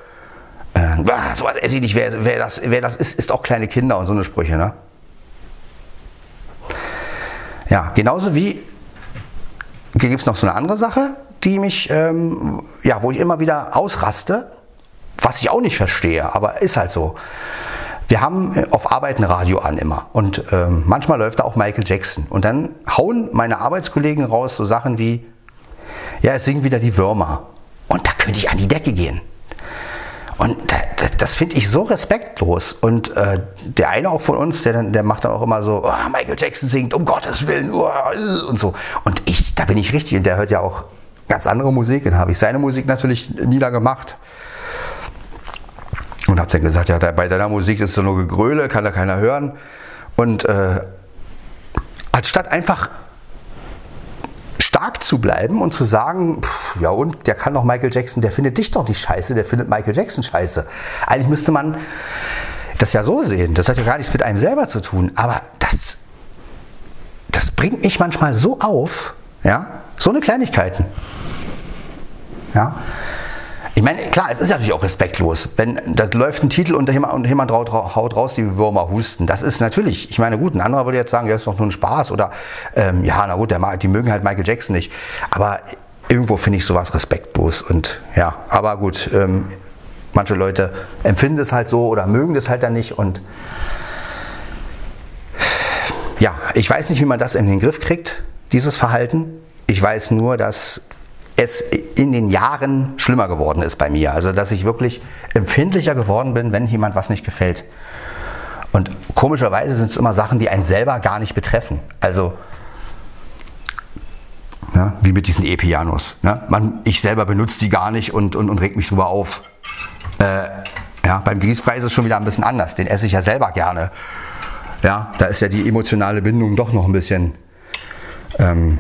äh, so was esse ich nicht, wer, wer, das, wer das ist, ist auch kleine Kinder und so eine Sprüche. Ne? Ja, genauso wie gibt es noch so eine andere Sache, die mich, ähm, ja, wo ich immer wieder ausraste, was ich auch nicht verstehe, aber ist halt so. Wir haben äh, auf Arbeit ein Radio an immer und ähm, manchmal läuft da auch Michael Jackson und dann hauen meine Arbeitskollegen raus so Sachen wie, ja, es singen wieder die Würmer und da könnte ich an die Decke gehen. Und das, finde ich so respektlos. Und äh, der eine auch von uns, der, der macht dann auch immer so, oh, Michael Jackson singt, um Gottes Willen, oh, und so. Und ich, da bin ich richtig. Und der hört ja auch ganz andere Musik. Dann habe ich seine Musik natürlich niedergemacht. Und habe dann gesagt, ja, bei deiner Musik ist so nur Gegröle, kann da keiner hören. Und äh, anstatt einfach stark zu bleiben und zu sagen, pff, ja und, der kann doch Michael Jackson, der findet dich doch nicht scheiße, der findet Michael Jackson scheiße. Eigentlich müsste man das ja so sehen. Das hat ja gar nichts mit einem selber zu tun. Aber das, das bringt mich manchmal so auf, ja, so eine Kleinigkeiten. Ja, ich meine, klar, es ist natürlich auch respektlos, wenn da läuft ein Titel und jemand, jemand haut raus, die Würmer husten. Das ist natürlich, ich meine, gut, ein anderer würde jetzt sagen, ja, ist doch nur ein Spaß oder ähm, ja, na gut, der, die mögen halt Michael Jackson nicht. Aber irgendwo finde ich sowas respektlos und ja, aber gut, ähm, manche Leute empfinden es halt so oder mögen das halt dann nicht und ja, ich weiß nicht, wie man das in den Griff kriegt, dieses Verhalten. Ich weiß nur, dass es in den Jahren schlimmer geworden ist bei mir. Also, dass ich wirklich empfindlicher geworden bin, wenn jemand was nicht gefällt. Und komischerweise sind es immer Sachen, die einen selber gar nicht betreffen. Also, ja, wie mit diesen E-Pianos. Ne? ich selber benutze die gar nicht und, und, und regt mich drüber auf. Äh, ja, beim Grießbrei ist es schon wieder ein bisschen anders. Den esse ich ja selber gerne. Ja, da ist ja die emotionale Bindung doch noch ein bisschen ähm,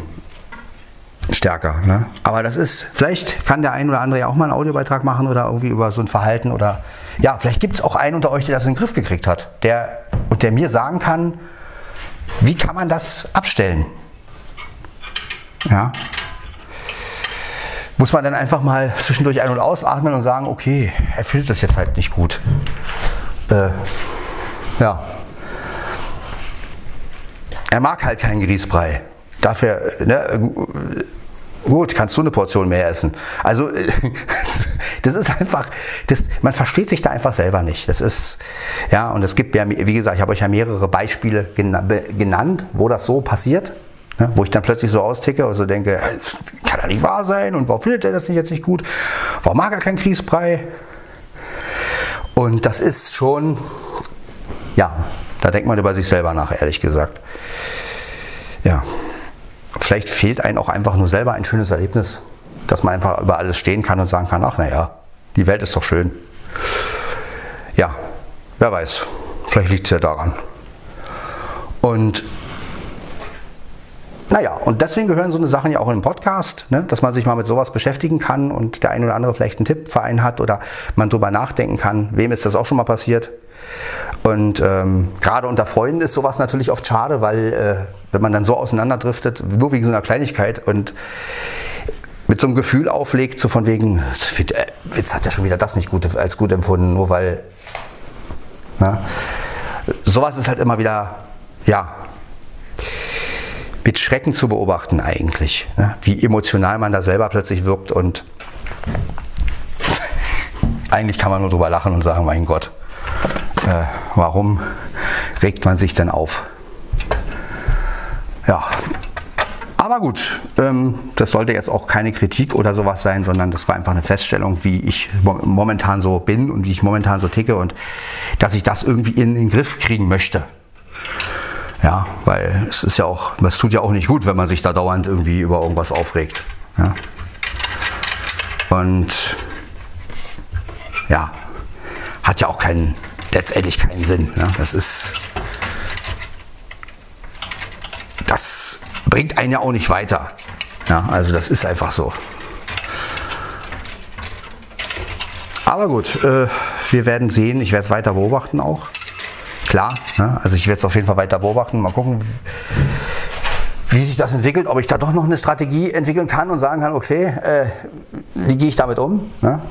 stärker. Ne? Aber das ist, vielleicht kann der ein oder andere ja auch mal einen Audiobeitrag machen oder irgendwie über so ein Verhalten oder ja, vielleicht gibt es auch einen unter euch, der das in den Griff gekriegt hat, der und der mir sagen kann, wie kann man das abstellen? Ja. Muss man dann einfach mal zwischendurch ein- und ausatmen und sagen, okay, er findet das jetzt halt nicht gut. Äh, ja. Er mag halt keinen Grießbrei. Dafür, ne, gut, kannst du eine Portion mehr essen. Also, das ist einfach, das, man versteht sich da einfach selber nicht. Das ist, ja, und es gibt ja, wie gesagt, ich habe euch ja mehrere Beispiele genannt, wo das so passiert. Ne, wo ich dann plötzlich so austicke und so denke, kann doch nicht wahr sein und warum findet er das nicht jetzt nicht gut? Warum mag er keinen Grießbrei? Und das ist schon, ja, da denkt man über sich selber nach, ehrlich gesagt. Ja, vielleicht fehlt einem auch einfach nur selber ein schönes Erlebnis, dass man einfach über alles stehen kann und sagen kann, ach naja, die Welt ist doch schön. Ja, wer weiß, vielleicht liegt es ja daran. Und naja, und deswegen gehören so eine Sachen ja auch in den Podcast, ne? dass man sich mal mit sowas beschäftigen kann und der ein oder andere vielleicht einen Tipp für einen hat oder man drüber nachdenken kann. Wem ist das auch schon mal passiert? Und ähm, gerade unter Freunden ist sowas natürlich oft schade, weil äh, wenn man dann so auseinanderdriftet, nur wegen so einer Kleinigkeit und mit so einem Gefühl auflegt, so von wegen, äh, jetzt hat er schon wieder das nicht gut, als gut empfunden, nur weil. Na, sowas ist halt immer wieder, ja, mit Schrecken zu beobachten eigentlich, ne? wie emotional man da selber plötzlich wirkt und eigentlich kann man nur drüber lachen und sagen, mein Gott, äh, warum regt man sich denn auf? Ja, aber gut, ähm, das sollte jetzt auch keine Kritik oder sowas sein, sondern das war einfach eine Feststellung, wie ich momentan so bin und wie ich momentan so ticke und dass ich das irgendwie in den Griff kriegen möchte. Ja, weil es ist ja auch, es tut ja auch nicht gut, wenn man sich da dauernd irgendwie über irgendwas aufregt. Ja. Und ja, hat ja auch keinen, letztendlich keinen Sinn. Ne? Das ist, das bringt einen ja auch nicht weiter. Ja, also das ist einfach so. Aber gut, äh, wir werden sehen. Ich werde es weiter beobachten auch klar. Ne? Also ich werde es auf jeden Fall weiter beobachten, mal gucken, wie sich das entwickelt, ob ich da doch noch eine Strategie entwickeln kann und sagen kann, okay, äh, wie gehe ich damit um? Ne?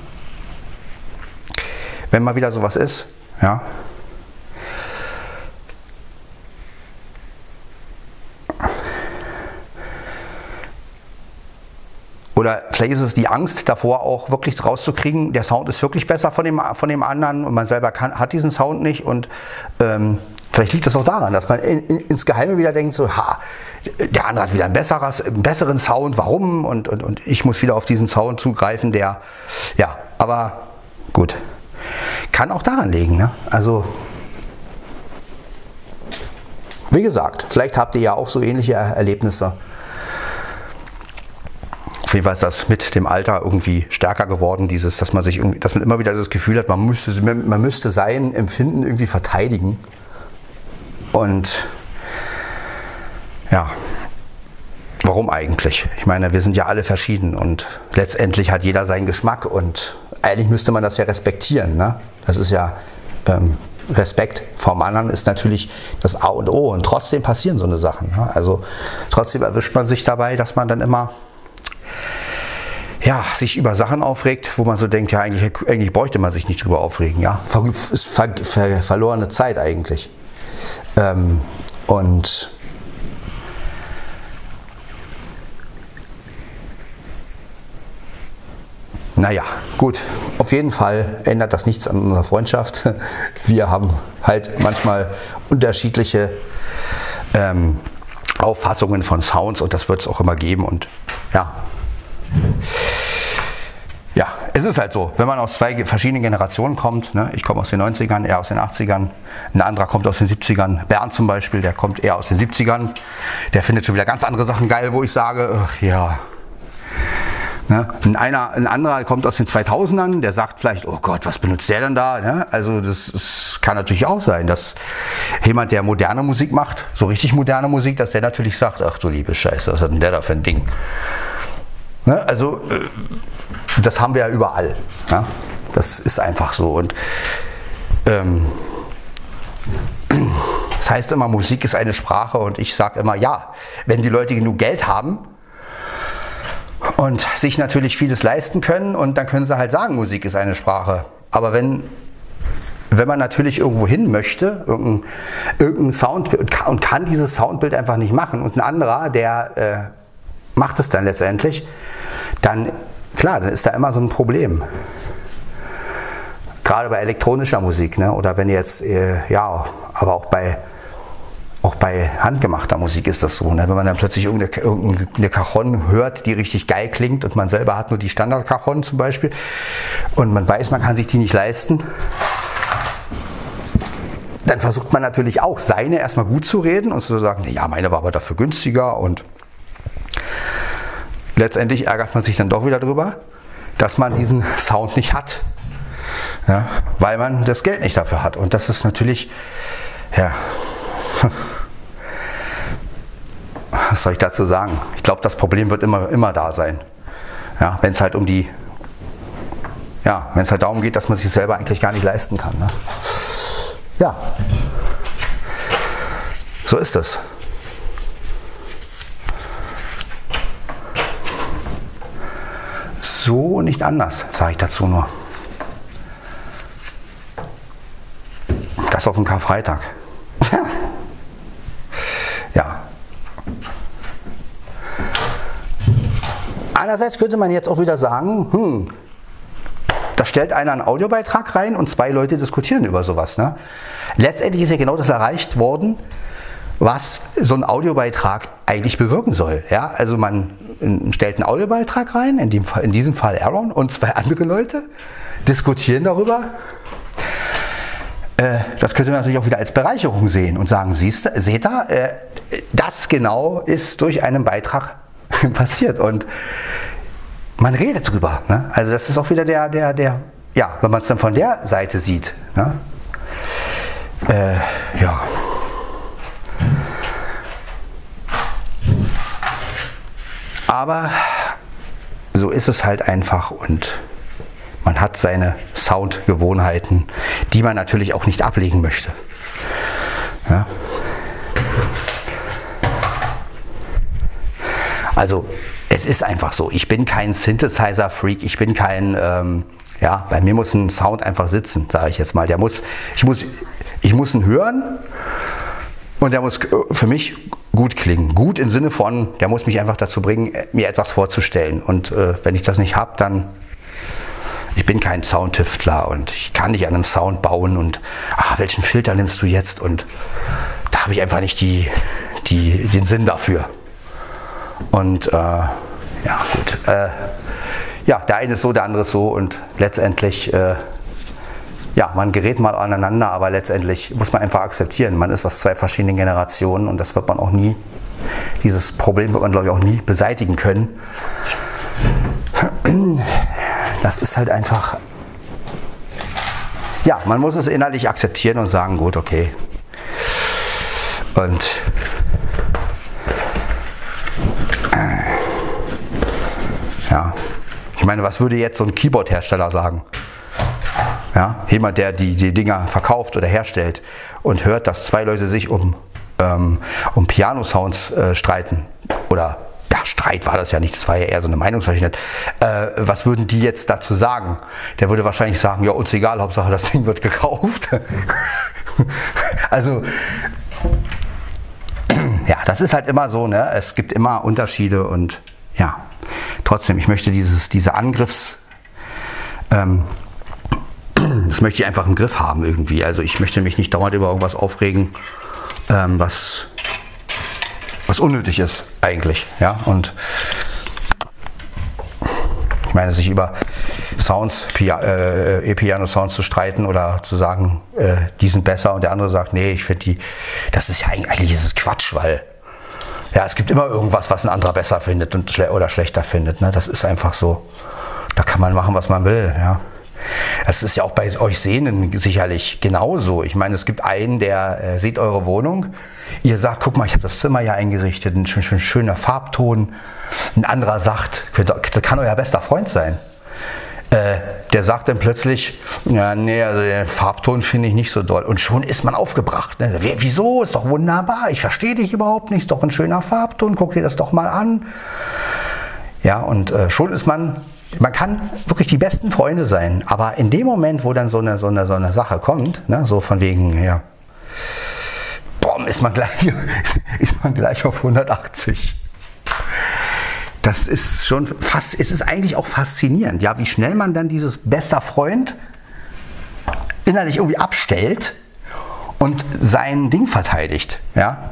Wenn mal wieder sowas ist, ja. Oder vielleicht ist es die Angst davor, auch wirklich rauszukriegen, der Sound ist wirklich besser von dem, von dem anderen und man selber kann, hat diesen Sound nicht. Und ähm, vielleicht liegt das auch daran, dass man in, in, ins Geheime wieder denkt, so, ha, der andere hat wieder ein besseres, einen besseren Sound, warum? Und, und, und ich muss wieder auf diesen Sound zugreifen, der, ja, aber gut. Kann auch daran liegen, ne? Also, wie gesagt, vielleicht habt ihr ja auch so ähnliche Erlebnisse. Auf jeden Fall ist das mit dem Alter irgendwie stärker geworden, dieses, dass man sich irgendwie, dass man immer wieder das Gefühl hat, man müsste, man müsste sein Empfinden irgendwie verteidigen. Und ja, warum eigentlich? Ich meine, wir sind ja alle verschieden und letztendlich hat jeder seinen Geschmack und eigentlich müsste man das ja respektieren. Ne? Das ist ja ähm, Respekt vom anderen ist natürlich das A und O und trotzdem passieren so eine Sachen. Ne? Also trotzdem erwischt man sich dabei, dass man dann immer ja, sich über Sachen aufregt, wo man so denkt, ja, eigentlich, eigentlich bräuchte man sich nicht drüber aufregen. Ja, ist ver, ver, verlorene Zeit eigentlich. Ähm, und naja, gut, auf jeden Fall ändert das nichts an unserer Freundschaft. Wir haben halt manchmal unterschiedliche ähm, Auffassungen von Sounds und das wird es auch immer geben und ja. Ja, es ist halt so, wenn man aus zwei verschiedenen Generationen kommt, ne, ich komme aus den 90ern, er aus den 80ern, ein anderer kommt aus den 70ern, Bernd zum Beispiel, der kommt eher aus den 70ern, der findet schon wieder ganz andere Sachen geil, wo ich sage, ach, ja, Ne? Ein, einer, ein anderer kommt aus den 2000ern, der sagt vielleicht, oh Gott, was benutzt der denn da? Ne? Also das, das, kann natürlich auch sein, dass jemand, der moderne Musik macht, so richtig moderne Musik, dass der natürlich sagt, ach du liebe Scheiße, was hat denn der da für ein Ding? Ne? Also äh, das haben wir ja überall. Ja? Das ist einfach so. Und ähm, das heißt immer, Musik ist eine Sprache und ich sage immer, ja, wenn die Leute genug Geld haben, und sich natürlich vieles leisten können und dann können sie halt sagen, Musik ist eine Sprache. Aber wenn, wenn man natürlich irgendwo hin möchte, irgendein, irgendein Sound und kann dieses Soundbild einfach nicht machen und ein anderer, der äh, macht es dann letztendlich, dann klar, dann ist da immer so ein Problem. Gerade bei elektronischer Musik, ne? oder wenn jetzt, äh, ja, aber auch bei auch bei handgemachter Musik ist das so. Ne? Wenn man dann plötzlich irgendeine, irgendeine Cajon hört, die richtig geil klingt und man selber hat nur die Standard-Cajon zum Beispiel und man weiß, man kann sich die nicht leisten, dann versucht man natürlich auch seine erstmal gut zu reden und zu sagen, ja, meine war aber dafür günstiger und letztendlich ärgert man sich dann doch wieder drüber, dass man diesen Sound nicht hat. Ja, weil man das Geld nicht dafür hat. Und das ist natürlich, ja, was soll ich dazu sagen? Ich glaube, das Problem wird immer, immer da sein. Ja, wenn es halt um die, ja, wenn es halt darum geht, dass man sich selber eigentlich gar nicht leisten kann. Ne? Ja, so ist es. So nicht anders, sage ich dazu nur. Das auf dem Karfreitag. Einerseits könnte man jetzt auch wieder sagen, hm, da stellt einer einen Audiobeitrag rein und zwei Leute diskutieren über sowas. Ne? Letztendlich ist ja genau das erreicht worden, was so ein Audiobeitrag eigentlich bewirken soll. Ja? Also man stellt einen Audiobeitrag rein, in, dem, in diesem Fall Aaron und zwei andere Leute, diskutieren darüber. Äh, das könnte man natürlich auch wieder als Bereicherung sehen und sagen, siehst, seht ihr, äh, das genau ist durch einen Beitrag passiert. Und man redet drüber. Ne? Also das ist auch wieder der, der, der, ja, wenn man es dann von der Seite sieht. Ne? Äh, ja. Aber so ist es halt einfach und man hat seine Soundgewohnheiten, die man natürlich auch nicht ablegen möchte. Ja? Also es ist einfach so. Ich bin kein Synthesizer-Freak, ich bin kein, ähm, ja, bei mir muss ein Sound einfach sitzen, sage ich jetzt mal. Der muss, ich muss, ich muss ihn hören und der muss für mich gut klingen. Gut im Sinne von, der muss mich einfach dazu bringen, mir etwas vorzustellen. Und äh, wenn ich das nicht habe, dann ich bin kein Soundtüftler und ich kann nicht an einem Sound bauen und ah, welchen Filter nimmst du jetzt? Und da habe ich einfach nicht die, die, den Sinn dafür. Und äh, ja, gut. Äh, ja, der eine ist so, der andere ist so und letztendlich, äh, ja, man gerät mal aneinander, aber letztendlich muss man einfach akzeptieren, man ist aus zwei verschiedenen Generationen und das wird man auch nie, dieses Problem wird man glaube ich auch nie beseitigen können. Das ist halt einfach, ja, man muss es innerlich akzeptieren und sagen, gut, okay. Und Ja. Ich meine, was würde jetzt so ein Keyboard-Hersteller sagen? Ja, jemand, der die, die Dinger verkauft oder herstellt und hört, dass zwei Leute sich um, ähm, um Piano-Sounds äh, streiten. Oder, ja, Streit war das ja nicht, das war ja eher so eine Meinungsverschiedenheit. Äh, was würden die jetzt dazu sagen? Der würde wahrscheinlich sagen, ja, uns egal, Hauptsache das Ding wird gekauft. also, ja, das ist halt immer so, ne? Es gibt immer Unterschiede und ja, trotzdem, ich möchte dieses, diese Angriffs, ähm, das möchte ich einfach im Griff haben irgendwie. Also ich möchte mich nicht dauernd über irgendwas aufregen, ähm, was was unnötig ist eigentlich. Ja, und ich meine, sich über Sounds, äh, E-Piano-Sounds zu streiten oder zu sagen, äh, die sind besser und der andere sagt, nee, ich finde die, das ist ja eigentlich ist es Quatsch, weil ja, es gibt immer irgendwas, was ein anderer besser findet und schle oder schlechter findet. Ne? Das ist einfach so. Da kann man machen, was man will. Ja. Es ist ja auch bei euch Sehnen sicherlich genauso. Ich meine, es gibt einen, der äh, sieht eure Wohnung. Ihr sagt, guck mal, ich habe das Zimmer ja eingerichtet, ein schön, schön, schöner Farbton. Ein anderer sagt, das kann euer bester Freund sein. Äh, der sagt dann plötzlich, ja, nee, also den Farbton finde ich nicht so doll. Und schon ist man aufgebracht. Ne? Wieso? Ist doch wunderbar. Ich verstehe dich überhaupt nicht. Ist doch ein schöner Farbton. Guck dir das doch mal an. Ja, und äh, schon ist man, man kann wirklich die besten Freunde sein. Aber in dem Moment, wo dann so eine, so eine, so eine Sache kommt, ne, so von wegen, ja, boom, ist man gleich, ist man gleich auf 180 das ist schon fast, es ist eigentlich auch faszinierend, ja, wie schnell man dann dieses bester Freund innerlich irgendwie abstellt und sein Ding verteidigt, ja.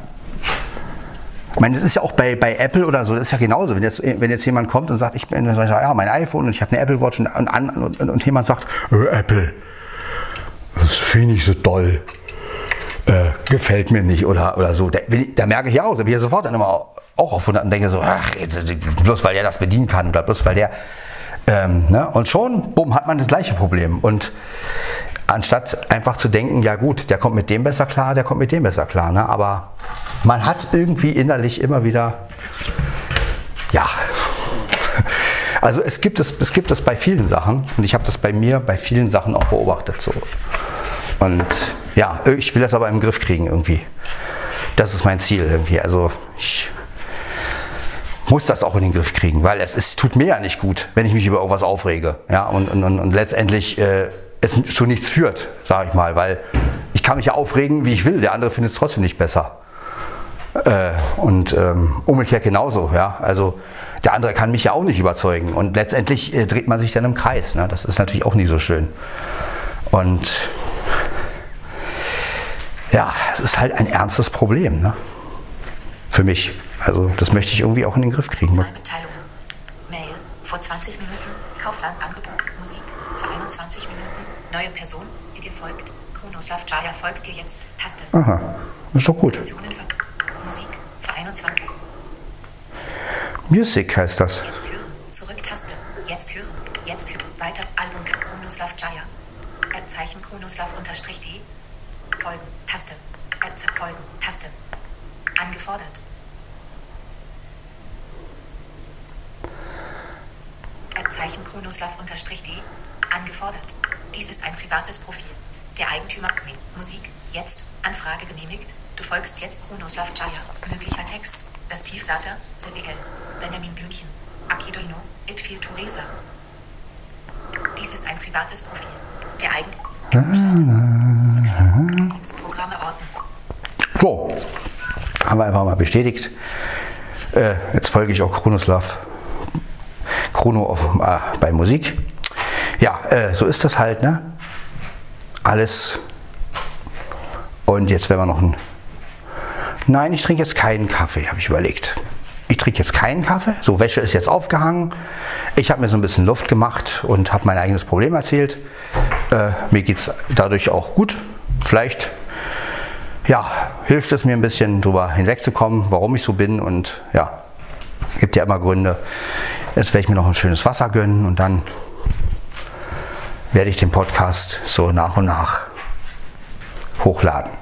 Ich meine, das ist ja auch bei, bei Apple oder so, das ist ja genauso. Wenn jetzt, wenn jetzt jemand kommt und sagt, ich bin, ja, mein iPhone und ich habe eine Apple Watch und, und, und, und jemand sagt, äh, Apple, das finde ich so toll. Äh, gefällt mir nicht oder, oder so. Da, da merke ich ja auch, da bin ich ja sofort dann immer auch auf und denke so, ach, jetzt, bloß weil der das bedienen kann oder bloß weil der. Ähm, ne? Und schon, bumm, hat man das gleiche Problem. Und anstatt einfach zu denken, ja gut, der kommt mit dem besser klar, der kommt mit dem besser klar. Ne? Aber man hat irgendwie innerlich immer wieder, ja. Also es gibt es, es gibt es bei vielen Sachen und ich habe das bei mir bei vielen Sachen auch beobachtet so. Und ja, ich will das aber im Griff kriegen irgendwie. Das ist mein Ziel irgendwie. Also ich muss das auch in den Griff kriegen, weil es, es tut mir ja nicht gut, wenn ich mich über irgendwas aufrege. Ja, und, und, und letztendlich äh, es zu nichts führt, sage ich mal, weil ich kann mich ja aufregen, wie ich will, der andere findet es trotzdem nicht besser. Äh, und ähm, umgekehrt genauso, ja. Also der andere kann mich ja auch nicht überzeugen. Und letztendlich äh, dreht man sich dann im Kreis. Ne? Das ist natürlich auch nicht so schön. Und ja, es ist halt ein ernstes Problem. Ne? Für mich. Also das möchte ich irgendwie auch in den Griff kriegen. Zwei Mitteilungen. Mail vor 20 Minuten. Kaufland Angebot. Musik vor 21 Minuten. Neue Person, die dir folgt. Kronoslav Jaya folgt dir jetzt. Taste. Aha, ist doch gut. Musik vor 21. Music heißt das. Jetzt hören. Zurück Taste. Jetzt hören. Jetzt hören. Weiter. Album Kronoslav Jaya. Zeichen Kronoslav unterstrich D. Folgen. Taste. Folgen. Taste. Angefordert. Zeichen Kronoslav-D angefordert. Dies ist ein privates Profil. Der Eigentümer Musik jetzt Anfrage genehmigt. Du folgst jetzt Kronoslav Jaya. Möglicher Text. Das Tiefsater, CWL. Benjamin Blümchen. Akidoino, Itfil Turesa. Dies ist ein privates Profil. Der Eigentümer. So, haben wir einfach mal bestätigt. Äh, jetzt folge ich auch Kronoslav Chrono auf, äh, bei Musik. Ja, äh, so ist das halt, ne? Alles. Und jetzt werden wir noch ein. Nein, ich trinke jetzt keinen Kaffee, habe ich überlegt. Ich trinke jetzt keinen Kaffee. So, Wäsche ist jetzt aufgehangen. Ich habe mir so ein bisschen Luft gemacht und habe mein eigenes Problem erzählt. Äh, mir geht es dadurch auch gut. Vielleicht ja, hilft es mir ein bisschen drüber hinwegzukommen, warum ich so bin und ja, gibt ja immer Gründe. Jetzt werde ich mir noch ein schönes Wasser gönnen und dann werde ich den Podcast so nach und nach hochladen.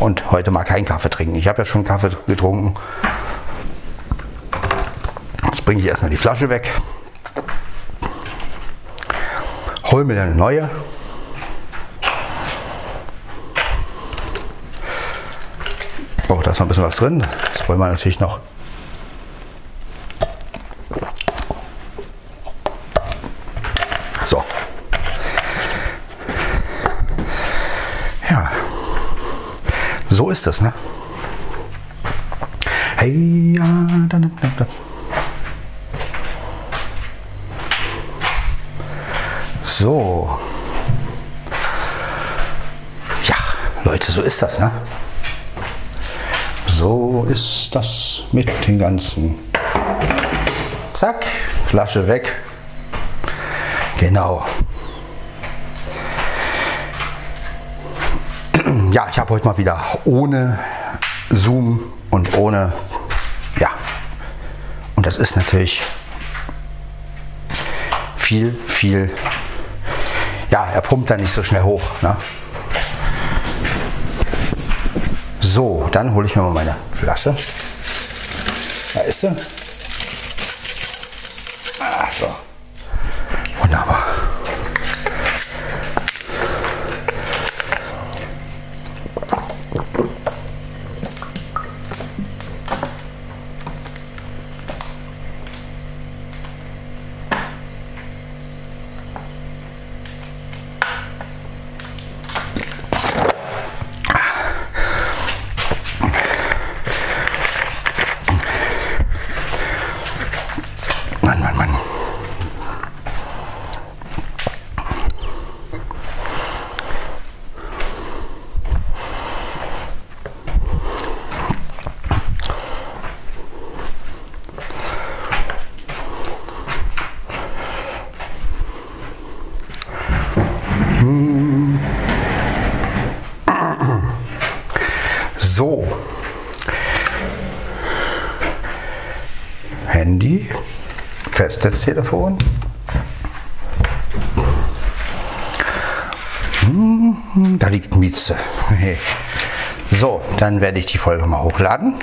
Und heute mal keinen Kaffee trinken. Ich habe ja schon Kaffee getrunken. Jetzt bringe ich erstmal die Flasche weg. Hol mir dann eine neue. Oh, da ist noch ein bisschen was drin. Das wollen wir natürlich noch So ist das, ne? Hey, ja, da, da, da. So. Ja, Leute, so ist das, ne? So ist das mit den ganzen. Zack, Flasche weg. Genau. Ja, ich habe heute mal wieder ohne Zoom und ohne, ja, und das ist natürlich viel, viel, ja, er pumpt da nicht so schnell hoch. Ne? So, dann hole ich mir mal meine Flasche. Da ist sie. Festnetztelefon. Hm, Da liegt Mieze. So, dann werde ich die Folge mal hochladen.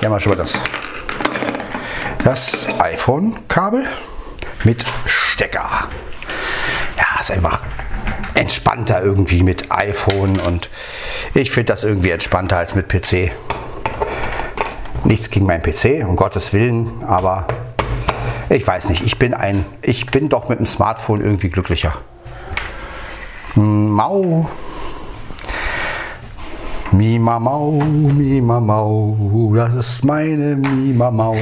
Hier haben wir schon mal das, das iPhone-Kabel mit Stecker. Ja, ist einfach entspannter irgendwie mit iPhone und ich finde das irgendwie entspannter als mit PC. Nichts gegen meinen PC, um Gottes Willen, aber ich weiß nicht, ich bin ein, ich bin doch mit dem Smartphone irgendwie glücklicher. Mau. Mima Mau, Mima Mau, das ist meine Mima Mau.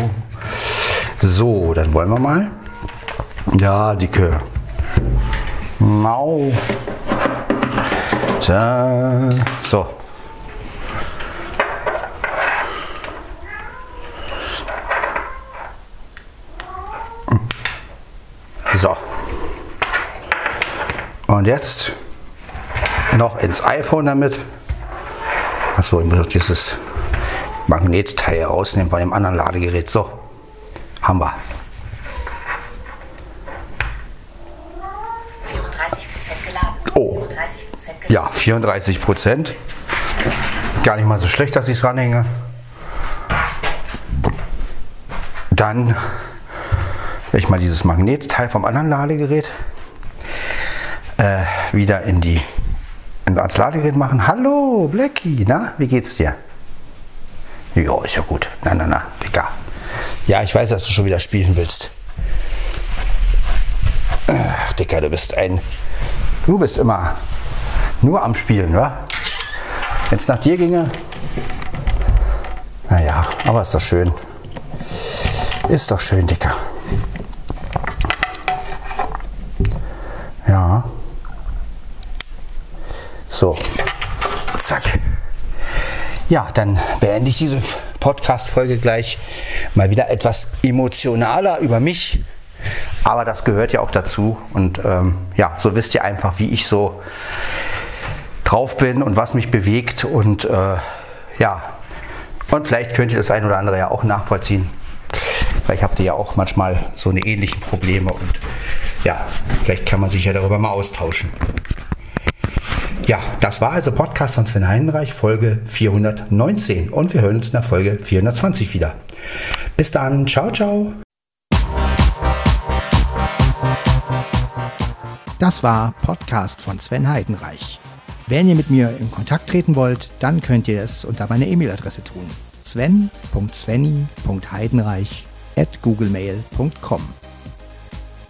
So, dann wollen wir mal. Ja, dicke. Mau. Da. So. So. Und jetzt noch ins iPhone damit. Achso, ich muss noch dieses Magnetteil rausnehmen bei dem anderen Ladegerät. So. Haben wir. 34% geladen. Oh. 34% geladen. Ja, 34 Prozent. Gar nicht mal so schlecht, dass ich es ranhänge. Dann ich mal dieses Magnetteil vom anderen Ladegerät äh, wieder in die in, ans Ladegerät machen. Hallo, Blackie, na, wie geht's dir? Ja, ist ja gut. Na, na, na, Dicker. Ja, ich weiß, dass du schon wieder spielen willst. Ach, Dicker, du bist ein. Du bist immer nur am Spielen, wa? Wenn es nach dir ginge. Naja, aber ist doch schön. Ist doch schön, Dicker. Ja. So. Zack. Ja, dann beende ich diese Podcast-Folge gleich mal wieder etwas emotionaler über mich. Aber das gehört ja auch dazu. Und ähm, ja, so wisst ihr einfach, wie ich so drauf bin und was mich bewegt. Und äh, ja, und vielleicht könnt ihr das ein oder andere ja auch nachvollziehen. Vielleicht habt ihr ja auch manchmal so eine ähnlichen Probleme und ja, vielleicht kann man sich ja darüber mal austauschen. Ja, das war also Podcast von Sven Heidenreich, Folge 419 und wir hören uns in der Folge 420 wieder. Bis dann, ciao, ciao. Das war Podcast von Sven Heidenreich. Wenn ihr mit mir in Kontakt treten wollt, dann könnt ihr es unter meiner E-Mail-Adresse tun. sven.svenny.heidenreich at googlemail.com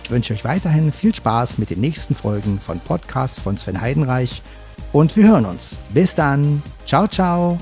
Ich wünsche euch weiterhin viel Spaß mit den nächsten Folgen von Podcast von Sven Heidenreich und wir hören uns. Bis dann. Ciao, ciao.